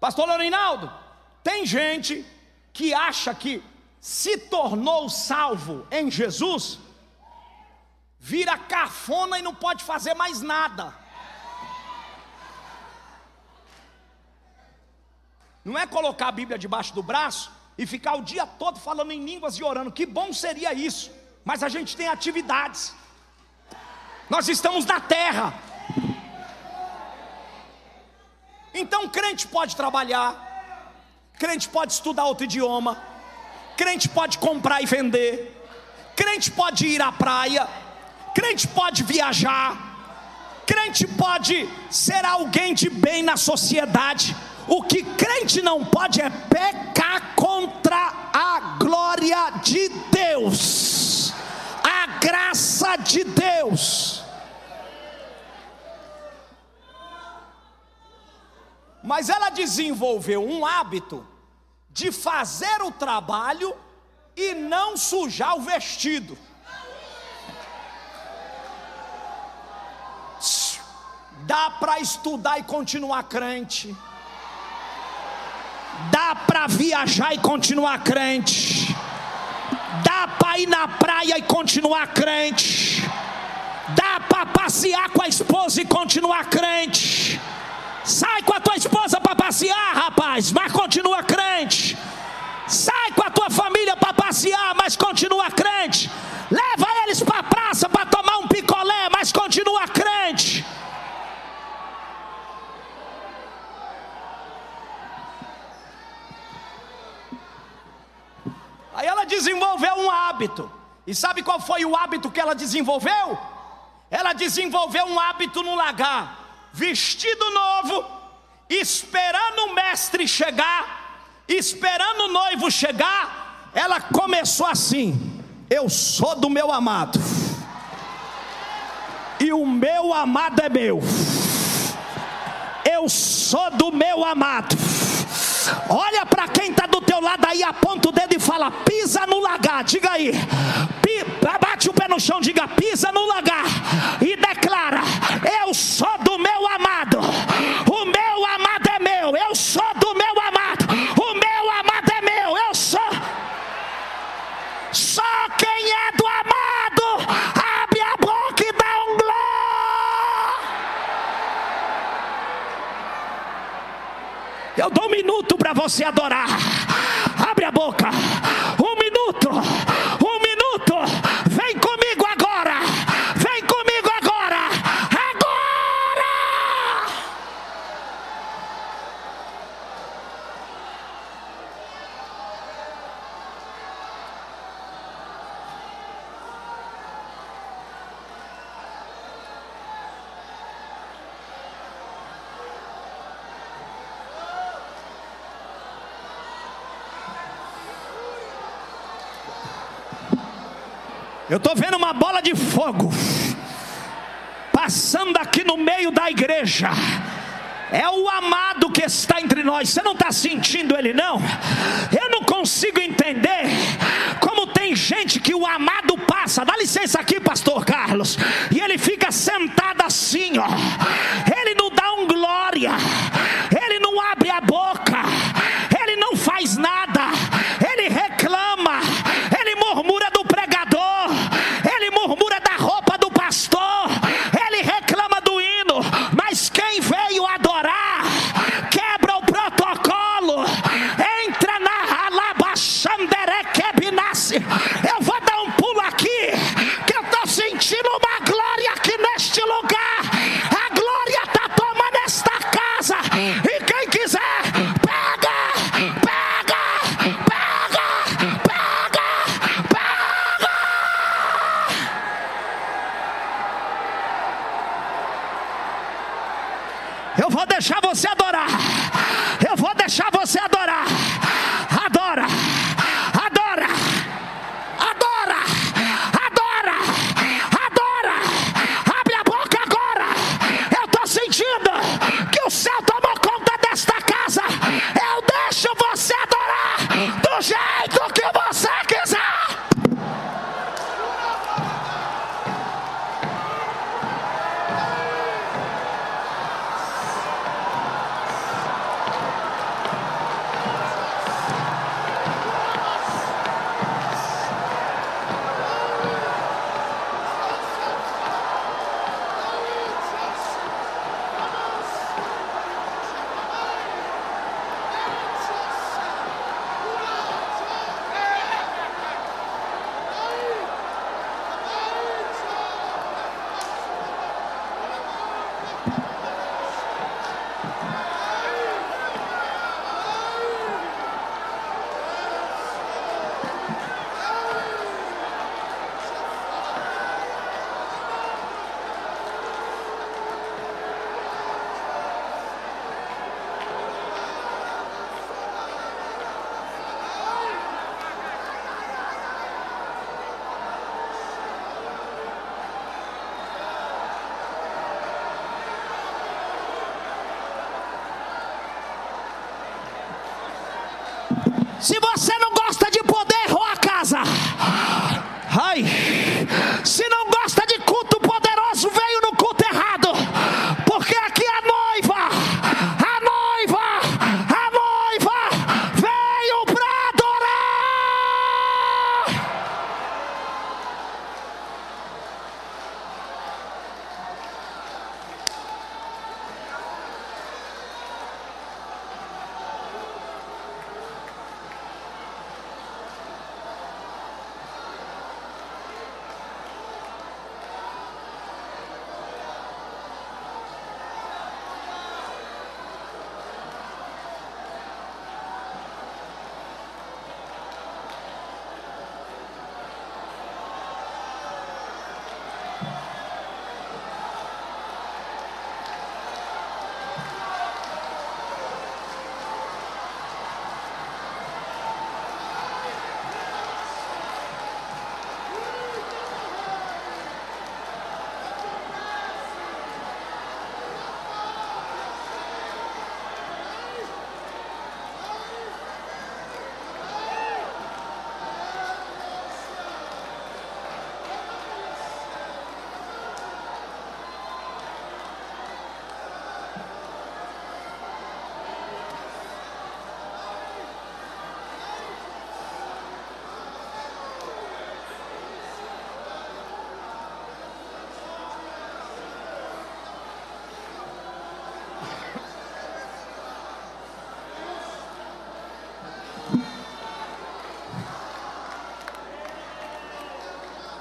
Pastor Lorinaldo, tem gente que acha que se tornou salvo em Jesus, vira cafona e não pode fazer mais nada. Não é colocar a Bíblia debaixo do braço e ficar o dia todo falando em línguas e orando. Que bom seria isso. Mas a gente tem atividades. Nós estamos na terra. Então, crente pode trabalhar, crente pode estudar outro idioma, crente pode comprar e vender, crente pode ir à praia, crente pode viajar, crente pode ser alguém de bem na sociedade. O que crente não pode é pecar contra a glória de Deus, a graça de Deus. Mas ela desenvolveu um hábito de fazer o trabalho e não sujar o vestido. Dá para estudar e continuar crente. Dá para viajar e continuar crente. Dá para ir na praia e continuar crente. Dá para passear com a esposa e continuar crente Sai com a tua esposa para passear, rapaz, mas continua crente. Sai com a tua família para passear, mas continua crente. Leva eles para a praça para tomar um picolé, mas continua crente. Aí ela desenvolveu um hábito. E sabe qual foi o hábito que ela desenvolveu? Ela desenvolveu um hábito no lagar vestido novo, esperando o mestre chegar, esperando o noivo chegar, ela começou assim: Eu sou do meu amado, e o meu amado é meu. Eu sou do meu amado. Olha para quem está do teu lado aí, aponta o dedo e fala: pisa no lagar. Diga aí, bate o pé no chão, diga: pisa no lagar e declara: eu sou do meu amado. O meu amado você adorar. meio da igreja. É o amado que está entre nós. Você não está sentindo ele, não? Eu não consigo entender como tem gente que o amado passa. Dá licença aqui, Pastor Carlos. E ele fica sentado assim, ó.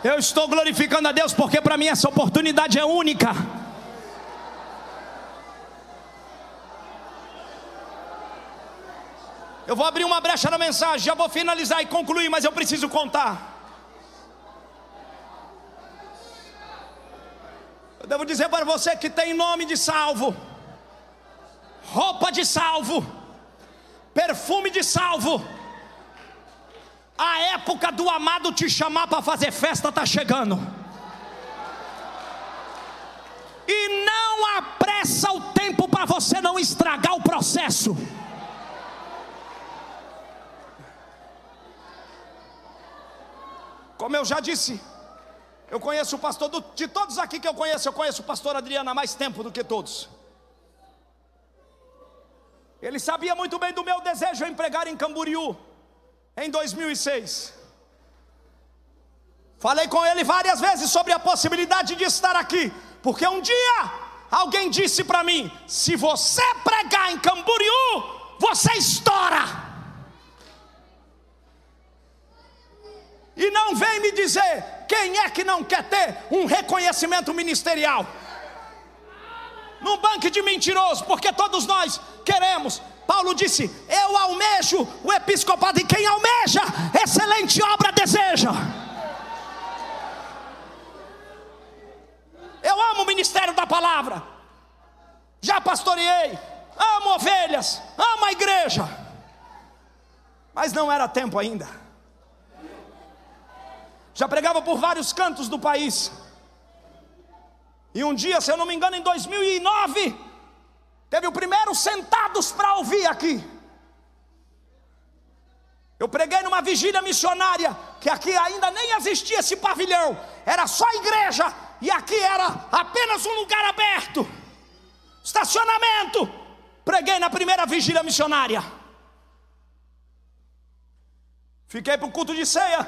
Eu estou glorificando a Deus porque para mim essa oportunidade é única. Eu vou abrir uma brecha na mensagem, já vou finalizar e concluir, mas eu preciso contar. Eu devo dizer para você que tem nome de salvo, roupa de salvo, perfume de salvo. Do amado te chamar para fazer festa está chegando. E não apressa o tempo para você não estragar o processo. Como eu já disse, eu conheço o pastor, do, de todos aqui que eu conheço, eu conheço o pastor Adriano há mais tempo do que todos. Ele sabia muito bem do meu desejo em pregar em Camboriú, em 2006. Falei com ele várias vezes sobre a possibilidade de estar aqui, porque um dia alguém disse para mim: se você pregar em Camboriú, você estoura. E não vem me dizer quem é que não quer ter um reconhecimento ministerial. Num banco de mentiroso, porque todos nós queremos. Paulo disse: Eu almejo o episcopado, e quem almeja, excelente obra deseja. Eu amo o ministério da palavra, já pastoreei, amo ovelhas, amo a igreja, mas não era tempo ainda. Já pregava por vários cantos do país. E um dia, se eu não me engano, em 2009, teve o primeiro sentados para ouvir aqui. Eu preguei numa vigília missionária, que aqui ainda nem existia esse pavilhão, era só igreja, e aqui era apenas um lugar aberto, estacionamento. Preguei na primeira vigília missionária. Fiquei para o culto de ceia,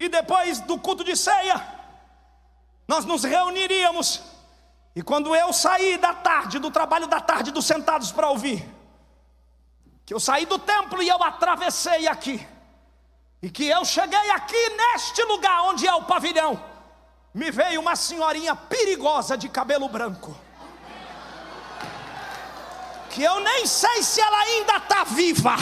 e depois do culto de ceia, nós nos reuniríamos. E quando eu saí da tarde, do trabalho da tarde, dos sentados para ouvir, que eu saí do templo e eu atravessei aqui, e que eu cheguei aqui neste lugar onde é o pavilhão, me veio uma senhorinha perigosa de cabelo branco. Que eu nem sei se ela ainda está viva.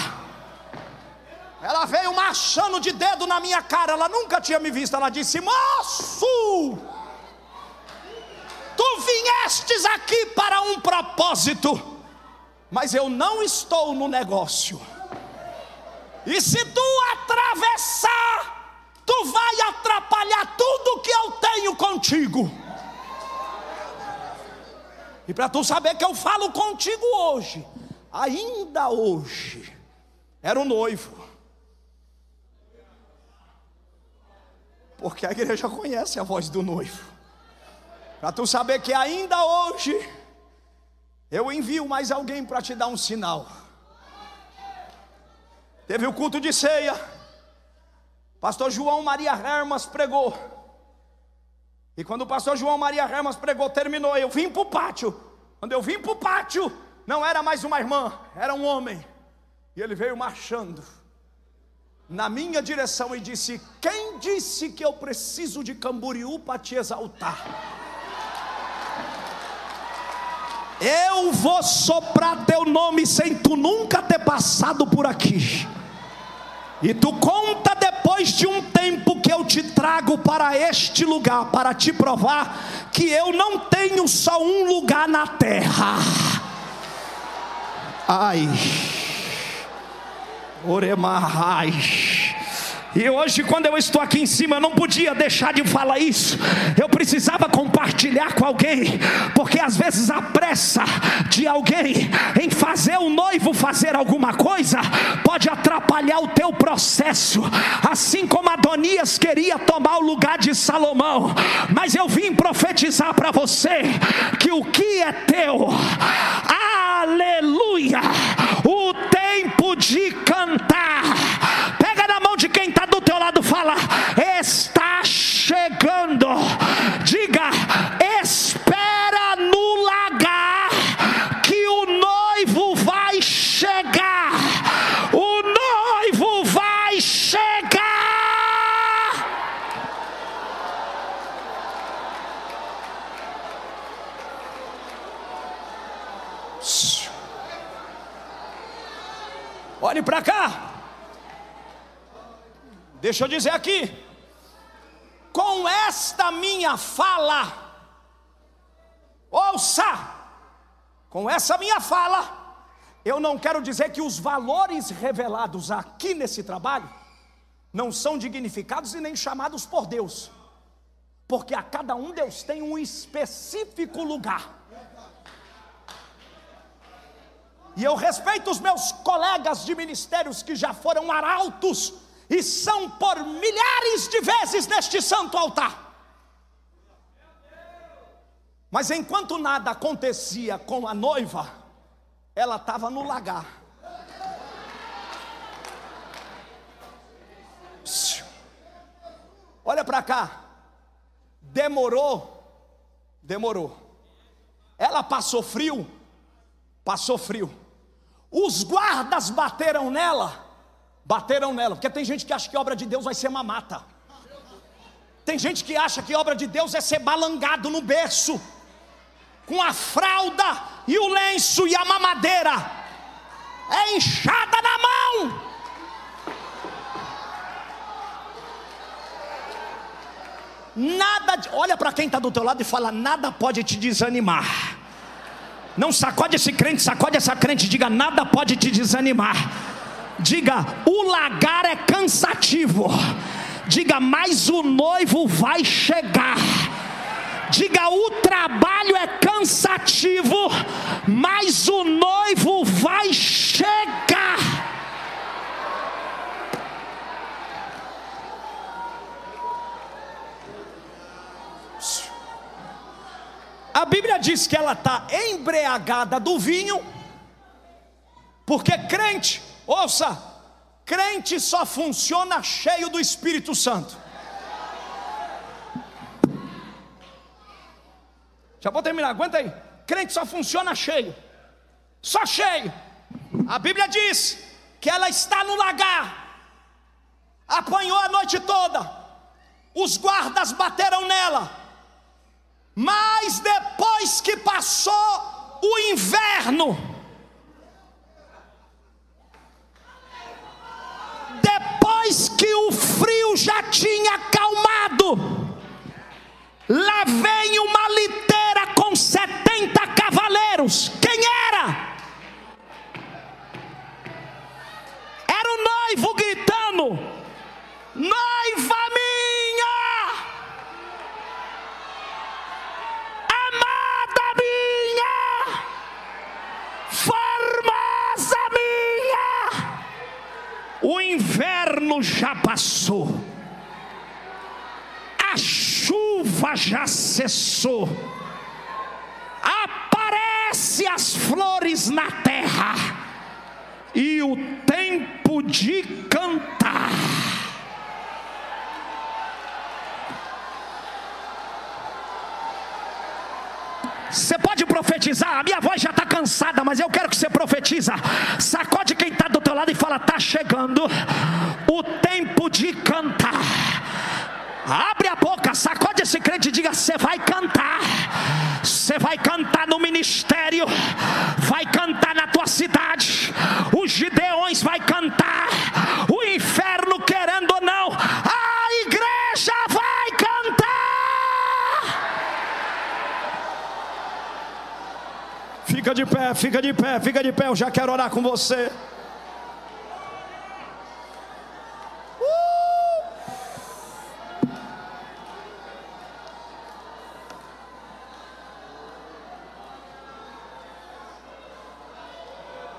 Ela veio marchando de dedo na minha cara, ela nunca tinha me visto. Ela disse: Moço, tu viestes aqui para um propósito, mas eu não estou no negócio. E se tu atravessar, tu vai atrapalhar tudo que eu tenho contigo. E para tu saber que eu falo contigo hoje, ainda hoje, era o noivo. Porque a igreja conhece a voz do noivo. Para tu saber que ainda hoje eu envio mais alguém para te dar um sinal. Teve o culto de ceia. Pastor João Maria Hermas pregou. E quando o pastor João Maria Hermas pregou, terminou. Eu vim para o pátio. Quando eu vim para o pátio, não era mais uma irmã, era um homem. E ele veio marchando na minha direção e disse: Quem disse que eu preciso de Camboriú para te exaltar? Eu vou soprar teu nome sem tu nunca ter passado por aqui. E tu conta depois de um tempo que eu te trago para este lugar, para te provar que eu não tenho só um lugar na terra. Ai. Oremahai. E hoje, quando eu estou aqui em cima, eu não podia deixar de falar isso. Eu precisava compartilhar com alguém, porque às vezes a pressa de alguém em fazer o noivo fazer alguma coisa pode atrapalhar o teu processo. Assim como Adonias queria tomar o lugar de Salomão, mas eu vim profetizar para você que o que é teu, aleluia, o tempo de cantar. Pega na mão de quem está do teu lado, fala: está chegando. Diga, espera no lagar, que o noivo vai chegar. O noivo vai chegar. Olhe para cá. Deixa eu dizer aqui. Com esta minha fala, ouça, com essa minha fala, eu não quero dizer que os valores revelados aqui nesse trabalho não são dignificados e nem chamados por Deus, porque a cada um Deus tem um específico lugar. E eu respeito os meus colegas de ministérios que já foram arautos e são por milhares de vezes neste santo altar. Mas enquanto nada acontecia com a noiva, ela estava no lagar. Olha para cá. Demorou, demorou. Ela passou frio, passou frio. Os guardas bateram nela, bateram nela, porque tem gente que acha que obra de Deus vai ser uma mata. Tem gente que acha que obra de Deus é ser balangado no berço, com a fralda e o lenço e a mamadeira, é inchada na mão. Nada, olha para quem está do teu lado e fala: nada pode te desanimar. Não sacode esse crente, sacode essa crente, diga: nada pode te desanimar. Diga: o lagar é cansativo. Diga: mas o noivo vai chegar. Diga: o trabalho é cansativo, mas o noivo vai chegar. A Bíblia diz que ela está embriagada do vinho, porque crente, ouça, crente só funciona cheio do Espírito Santo. Já vou terminar, aguenta aí. Crente só funciona cheio, só cheio. A Bíblia diz que ela está no lagar, apanhou a noite toda, os guardas bateram nela mas depois que passou o inverno, depois que o frio já tinha acalmado, lá vem uma liteira com 70 cavaleiros. Quem era? Era o noivo gritando: Noiva inverno já passou, a chuva já cessou, aparece as flores na terra e o tempo de cantar. Você pode profetizar, a minha voz já está cansada, mas eu quero que você profetiza. Sacode quem está do teu lado e fala: está chegando o tempo de cantar. Abre a boca, sacode esse crente e diga: você vai cantar. Você vai cantar no ministério, vai cantar na tua cidade. Os gideões vai cantar. O inferno querendo ou não, Fica de pé, fica de pé, fica de pé. Eu já quero orar com você.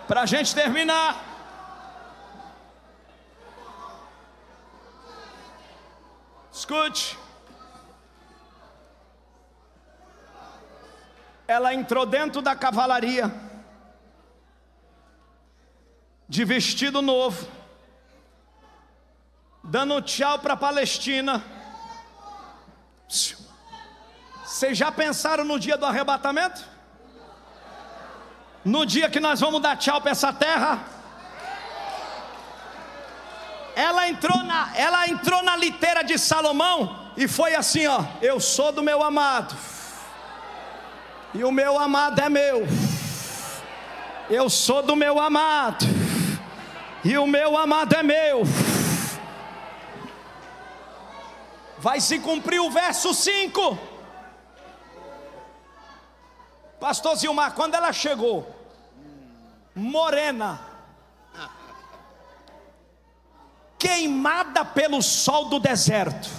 Para a gente terminar. Escute. Ela entrou dentro da cavalaria, de vestido novo, dando tchau para a Palestina. Vocês já pensaram no dia do arrebatamento? no dia que nós vamos dar tchau para essa terra. Ela entrou na, ela entrou na liteira de Salomão e foi assim, ó: Eu sou do meu amado. E o meu amado é meu. Eu sou do meu amado, e o meu amado é meu. Vai se cumprir o verso 5. Pastor Zilmar, quando ela chegou, morena, queimada pelo sol do deserto,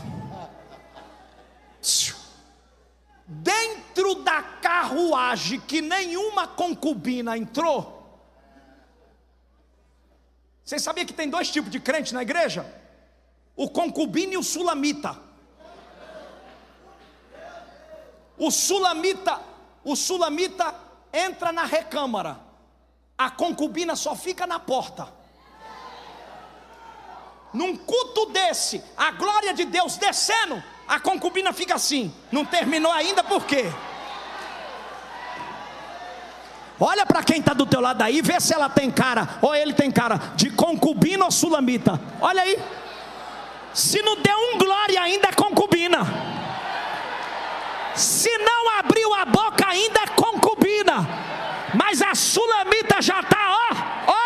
dentro da carruagem que nenhuma concubina entrou. Vocês sabiam que tem dois tipos de crente na igreja? O concubino e o sulamita. O sulamita, o sulamita entra na recâmara. A concubina só fica na porta. Num culto desse, a glória de Deus descendo, a concubina fica assim. Não terminou ainda por quê? Olha para quem está do teu lado aí, vê se ela tem cara, ou ele tem cara de concubina ou sulamita. Olha aí. Se não deu um glória ainda é concubina. Se não abriu a boca ainda é concubina. Mas a sulamita já está, ó, ó,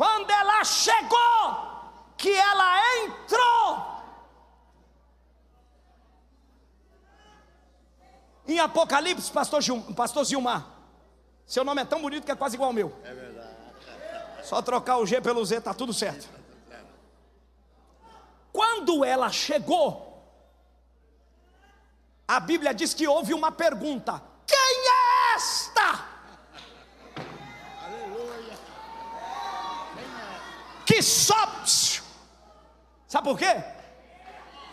quando ela chegou, que ela entrou, Em Apocalipse, pastor, Gil, pastor Zilmar, seu nome é tão bonito que é quase igual ao meu. É verdade. Só trocar o G pelo Z, está tudo certo. Quando ela chegou, a Bíblia diz que houve uma pergunta: quem é esta? que só. Sabe por quê?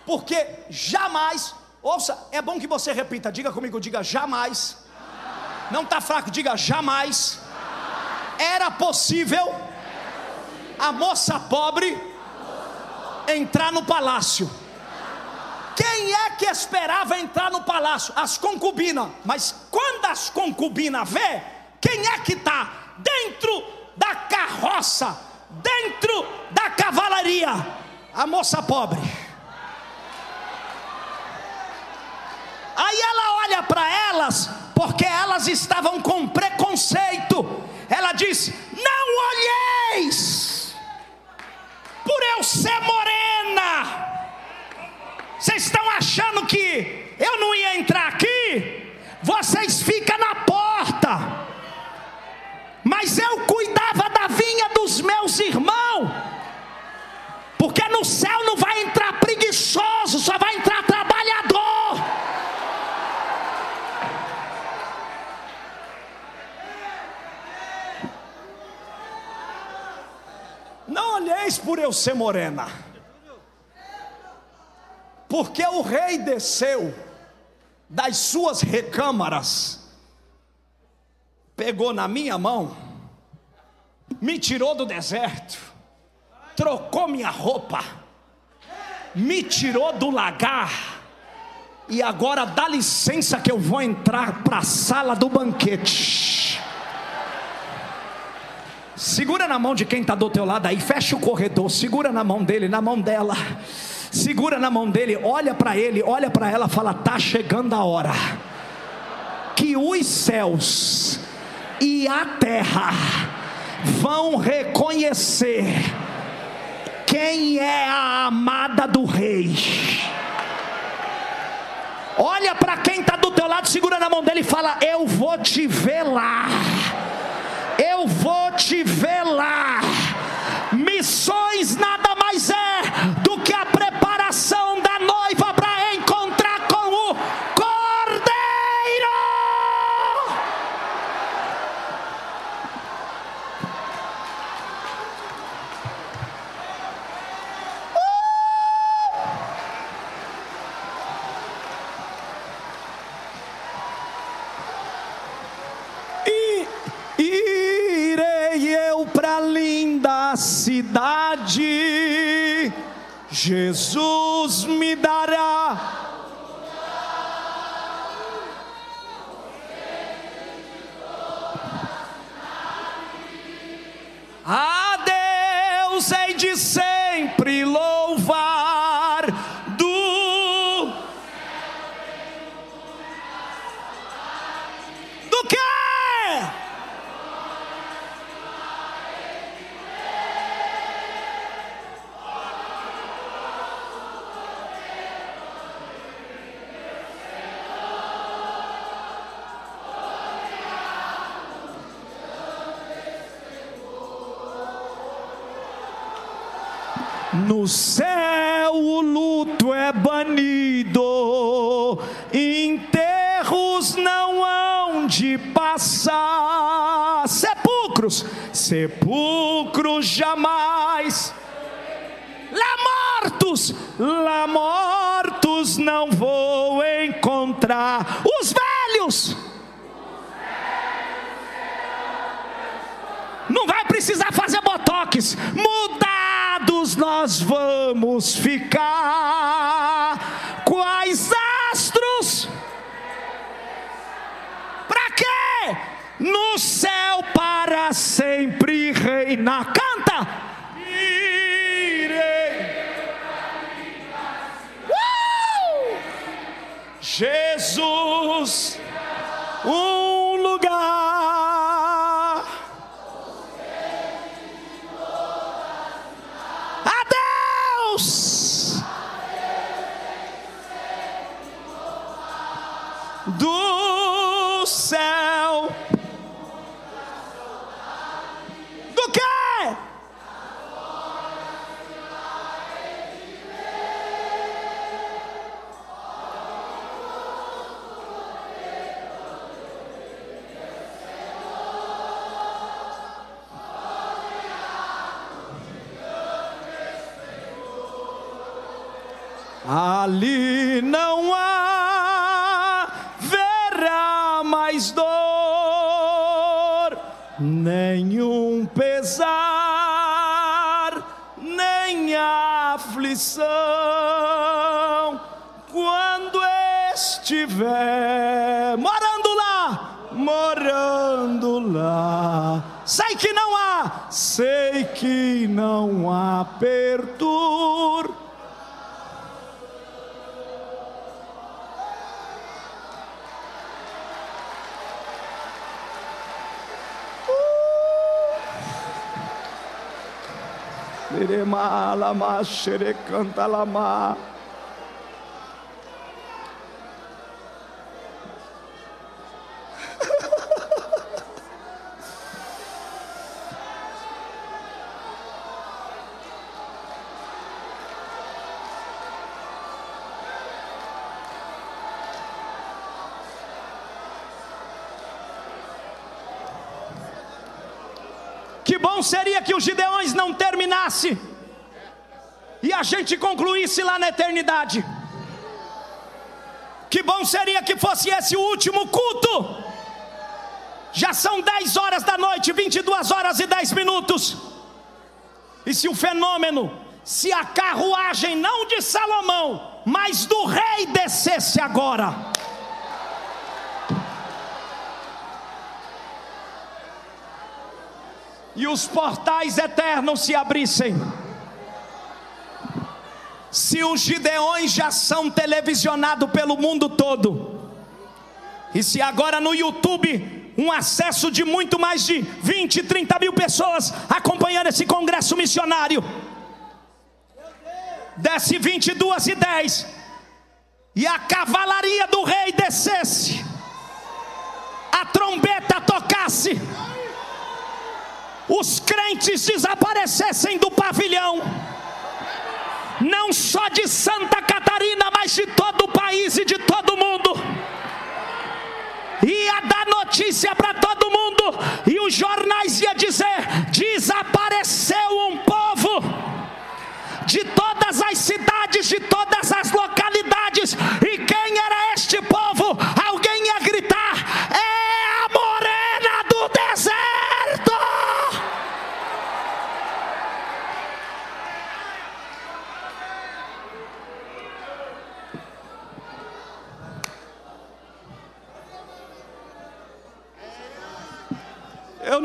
Porque jamais, ouça, é bom que você repita, diga comigo, diga jamais. Não está fraco, diga jamais. Era possível a moça pobre entrar no palácio. Quem é que esperava entrar no palácio? As concubinas. Mas quando as concubinas vê, quem é que está dentro da carroça dentro da cavalaria, a moça pobre. Aí ela olha para elas, porque elas estavam com preconceito. Ela diz: Não olheis, por eu ser morena. Vocês estão achando que eu não ia entrar aqui? Vocês ficam na porta mas eu cuidava da vinha dos meus irmãos, porque no céu não vai entrar preguiçoso, só vai entrar trabalhador. Não olheis por eu ser morena, porque o rei desceu das suas recâmaras pegou na minha mão, me tirou do deserto, trocou minha roupa, me tirou do lagar, e agora dá licença que eu vou entrar para a sala do banquete. Segura na mão de quem está do teu lado aí, fecha o corredor, segura na mão dele, na mão dela. Segura na mão dele, olha para ele, olha para ela, fala: tá chegando a hora que os céus e a terra vão reconhecer quem é a amada do rei. Olha para quem está do teu lado, segura na mão dele e fala: Eu vou te ver lá. Eu vou te ver lá. Missões nada mais é do que a preparação da noiva Jesus No céu o luto é banido, enterros não hão de passar, sepulcros, sepulcros jamais. Lá mortos, lá mortos não vou encontrar. Os velhos não vai precisar fazer botox, mudados nós vamos ficar. Quais astros? Para quê? No céu para sempre reinar. Canta! Irei. Uh! Jesus, um lugar Ali não haverá mais dor, nenhum pesar, nem aflição, quando estiver morando lá, morando lá. Sei que não há, sei que não há perturbação. Lirema lama shere canta lama. Que os Gideões não terminasse e a gente concluísse lá na eternidade. Que bom seria que fosse esse o último culto. Já são 10 horas da noite, 22 horas e 10 minutos. E se o fenômeno, se a carruagem não de Salomão, mas do rei descesse agora. E os portais eternos se abrissem. Se os Gideões já são televisionados pelo mundo todo, e se agora no YouTube um acesso de muito mais de 20, 30 mil pessoas acompanhando esse congresso missionário, desce 22 e 10, e a cavalaria do rei descesse, a trombeta tocasse, os crentes desaparecessem do pavilhão, não só de Santa Catarina, mas de todo o país e de todo mundo. Ia dar notícia para todo mundo, e os jornais iam dizer: desapareceu um povo. De todas as cidades, de todas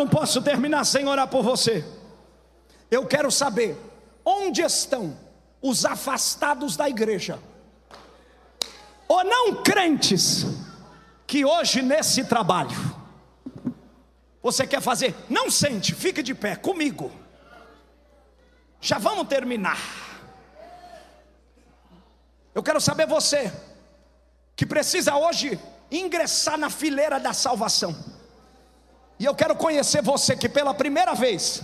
não posso terminar sem orar por você. Eu quero saber onde estão os afastados da igreja, ou não crentes, que hoje nesse trabalho, você quer fazer, não sente, fique de pé comigo. Já vamos terminar. Eu quero saber você, que precisa hoje ingressar na fileira da salvação. E eu quero conhecer você que pela primeira vez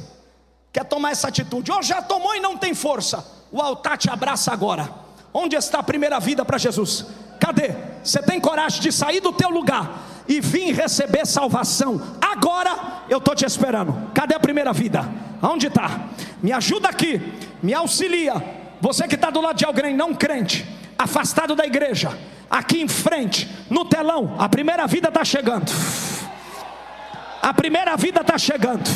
quer tomar essa atitude, ou já tomou e não tem força, o altar te abraça agora. Onde está a primeira vida para Jesus? Cadê? Você tem coragem de sair do teu lugar e vir receber salvação? Agora eu estou te esperando. Cadê a primeira vida? Onde está? Me ajuda aqui, me auxilia. Você que está do lado de alguém não crente, afastado da igreja, aqui em frente, no telão, a primeira vida está chegando. A primeira vida está chegando.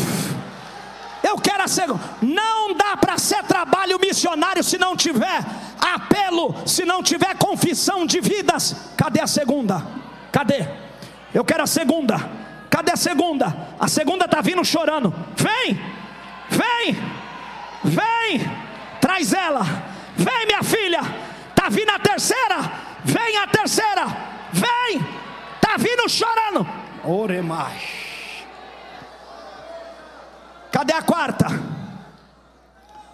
Eu quero a segunda. Não dá para ser trabalho missionário se não tiver apelo, se não tiver confissão de vidas. Cadê a segunda? Cadê? Eu quero a segunda. Cadê a segunda? A segunda está vindo chorando. Vem, vem, vem, traz ela. Vem, minha filha. Está vindo a terceira. Vem a terceira. Vem. Está vindo chorando. Ore mais. Cadê a quarta?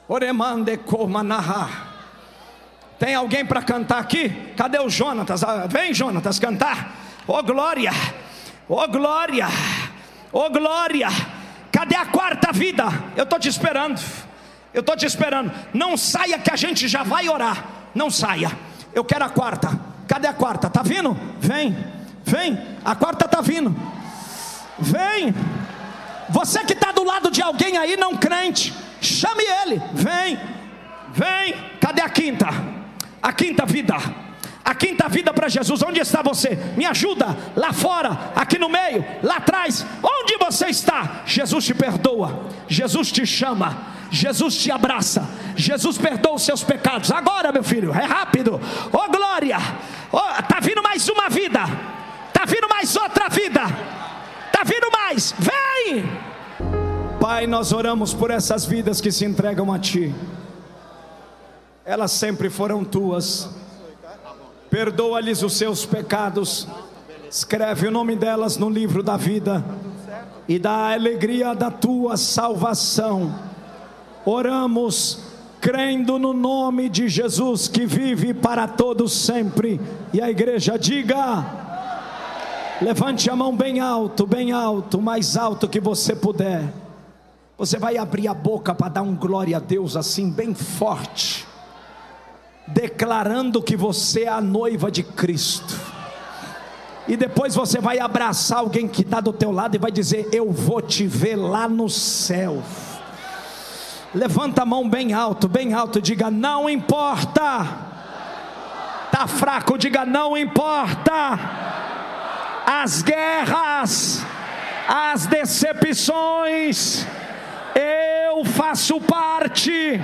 Oremande komanaha. Tem alguém para cantar aqui? Cadê o Jonatas? Ah, vem, Jonatas, cantar. Oh glória! Oh glória! Oh glória! Cadê a quarta vida? Eu estou te esperando. Eu estou te esperando. Não saia que a gente já vai orar. Não saia. Eu quero a quarta. Cadê a quarta? Tá vindo? Vem. Vem. A quarta tá vindo. Vem. Você que está do lado de alguém aí não crente, chame ele, vem, vem. Cadê a quinta? A quinta vida. A quinta vida para Jesus, onde está você? Me ajuda, lá fora, aqui no meio, lá atrás, onde você está? Jesus te perdoa, Jesus te chama, Jesus te abraça, Jesus perdoa os seus pecados. Agora, meu filho, é rápido, oh glória, oh, tá vindo mais uma vida, tá vindo mais outra vida está vindo mais, vem! Pai, nós oramos por essas vidas que se entregam a Ti, elas sempre foram Tuas, perdoa-lhes os seus pecados, escreve o nome delas no livro da vida e da alegria da Tua salvação. Oramos crendo no nome de Jesus que vive para todos sempre, e a igreja diga: Levante a mão bem alto, bem alto, mais alto que você puder. Você vai abrir a boca para dar um glória a Deus assim, bem forte, declarando que você é a noiva de Cristo. E depois você vai abraçar alguém que está do teu lado e vai dizer: Eu vou te ver lá no céu. Levanta a mão bem alto, bem alto, diga: Não importa. Tá fraco, diga: Não importa as guerras, as decepções, eu faço parte,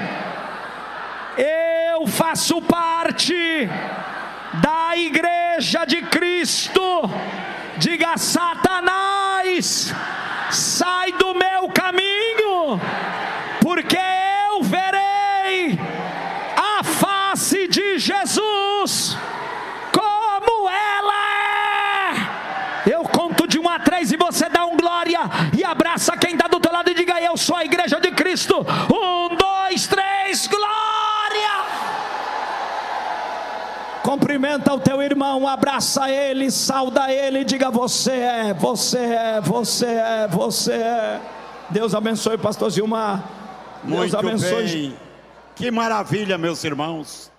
eu faço parte da igreja de Cristo. Diga, Satanás, sai do meu caminho, porque eu verei a face de Jesus. e você dá um glória e abraça quem está do teu lado e diga: Eu sou a igreja de Cristo. Um, dois, três, glória! Cumprimenta o teu irmão, abraça ele, sauda ele, diga: Você é, você é, você é, você é. Deus abençoe, Pastor Zilmar. Deus Muito abençoe. Bem. Que maravilha, meus irmãos.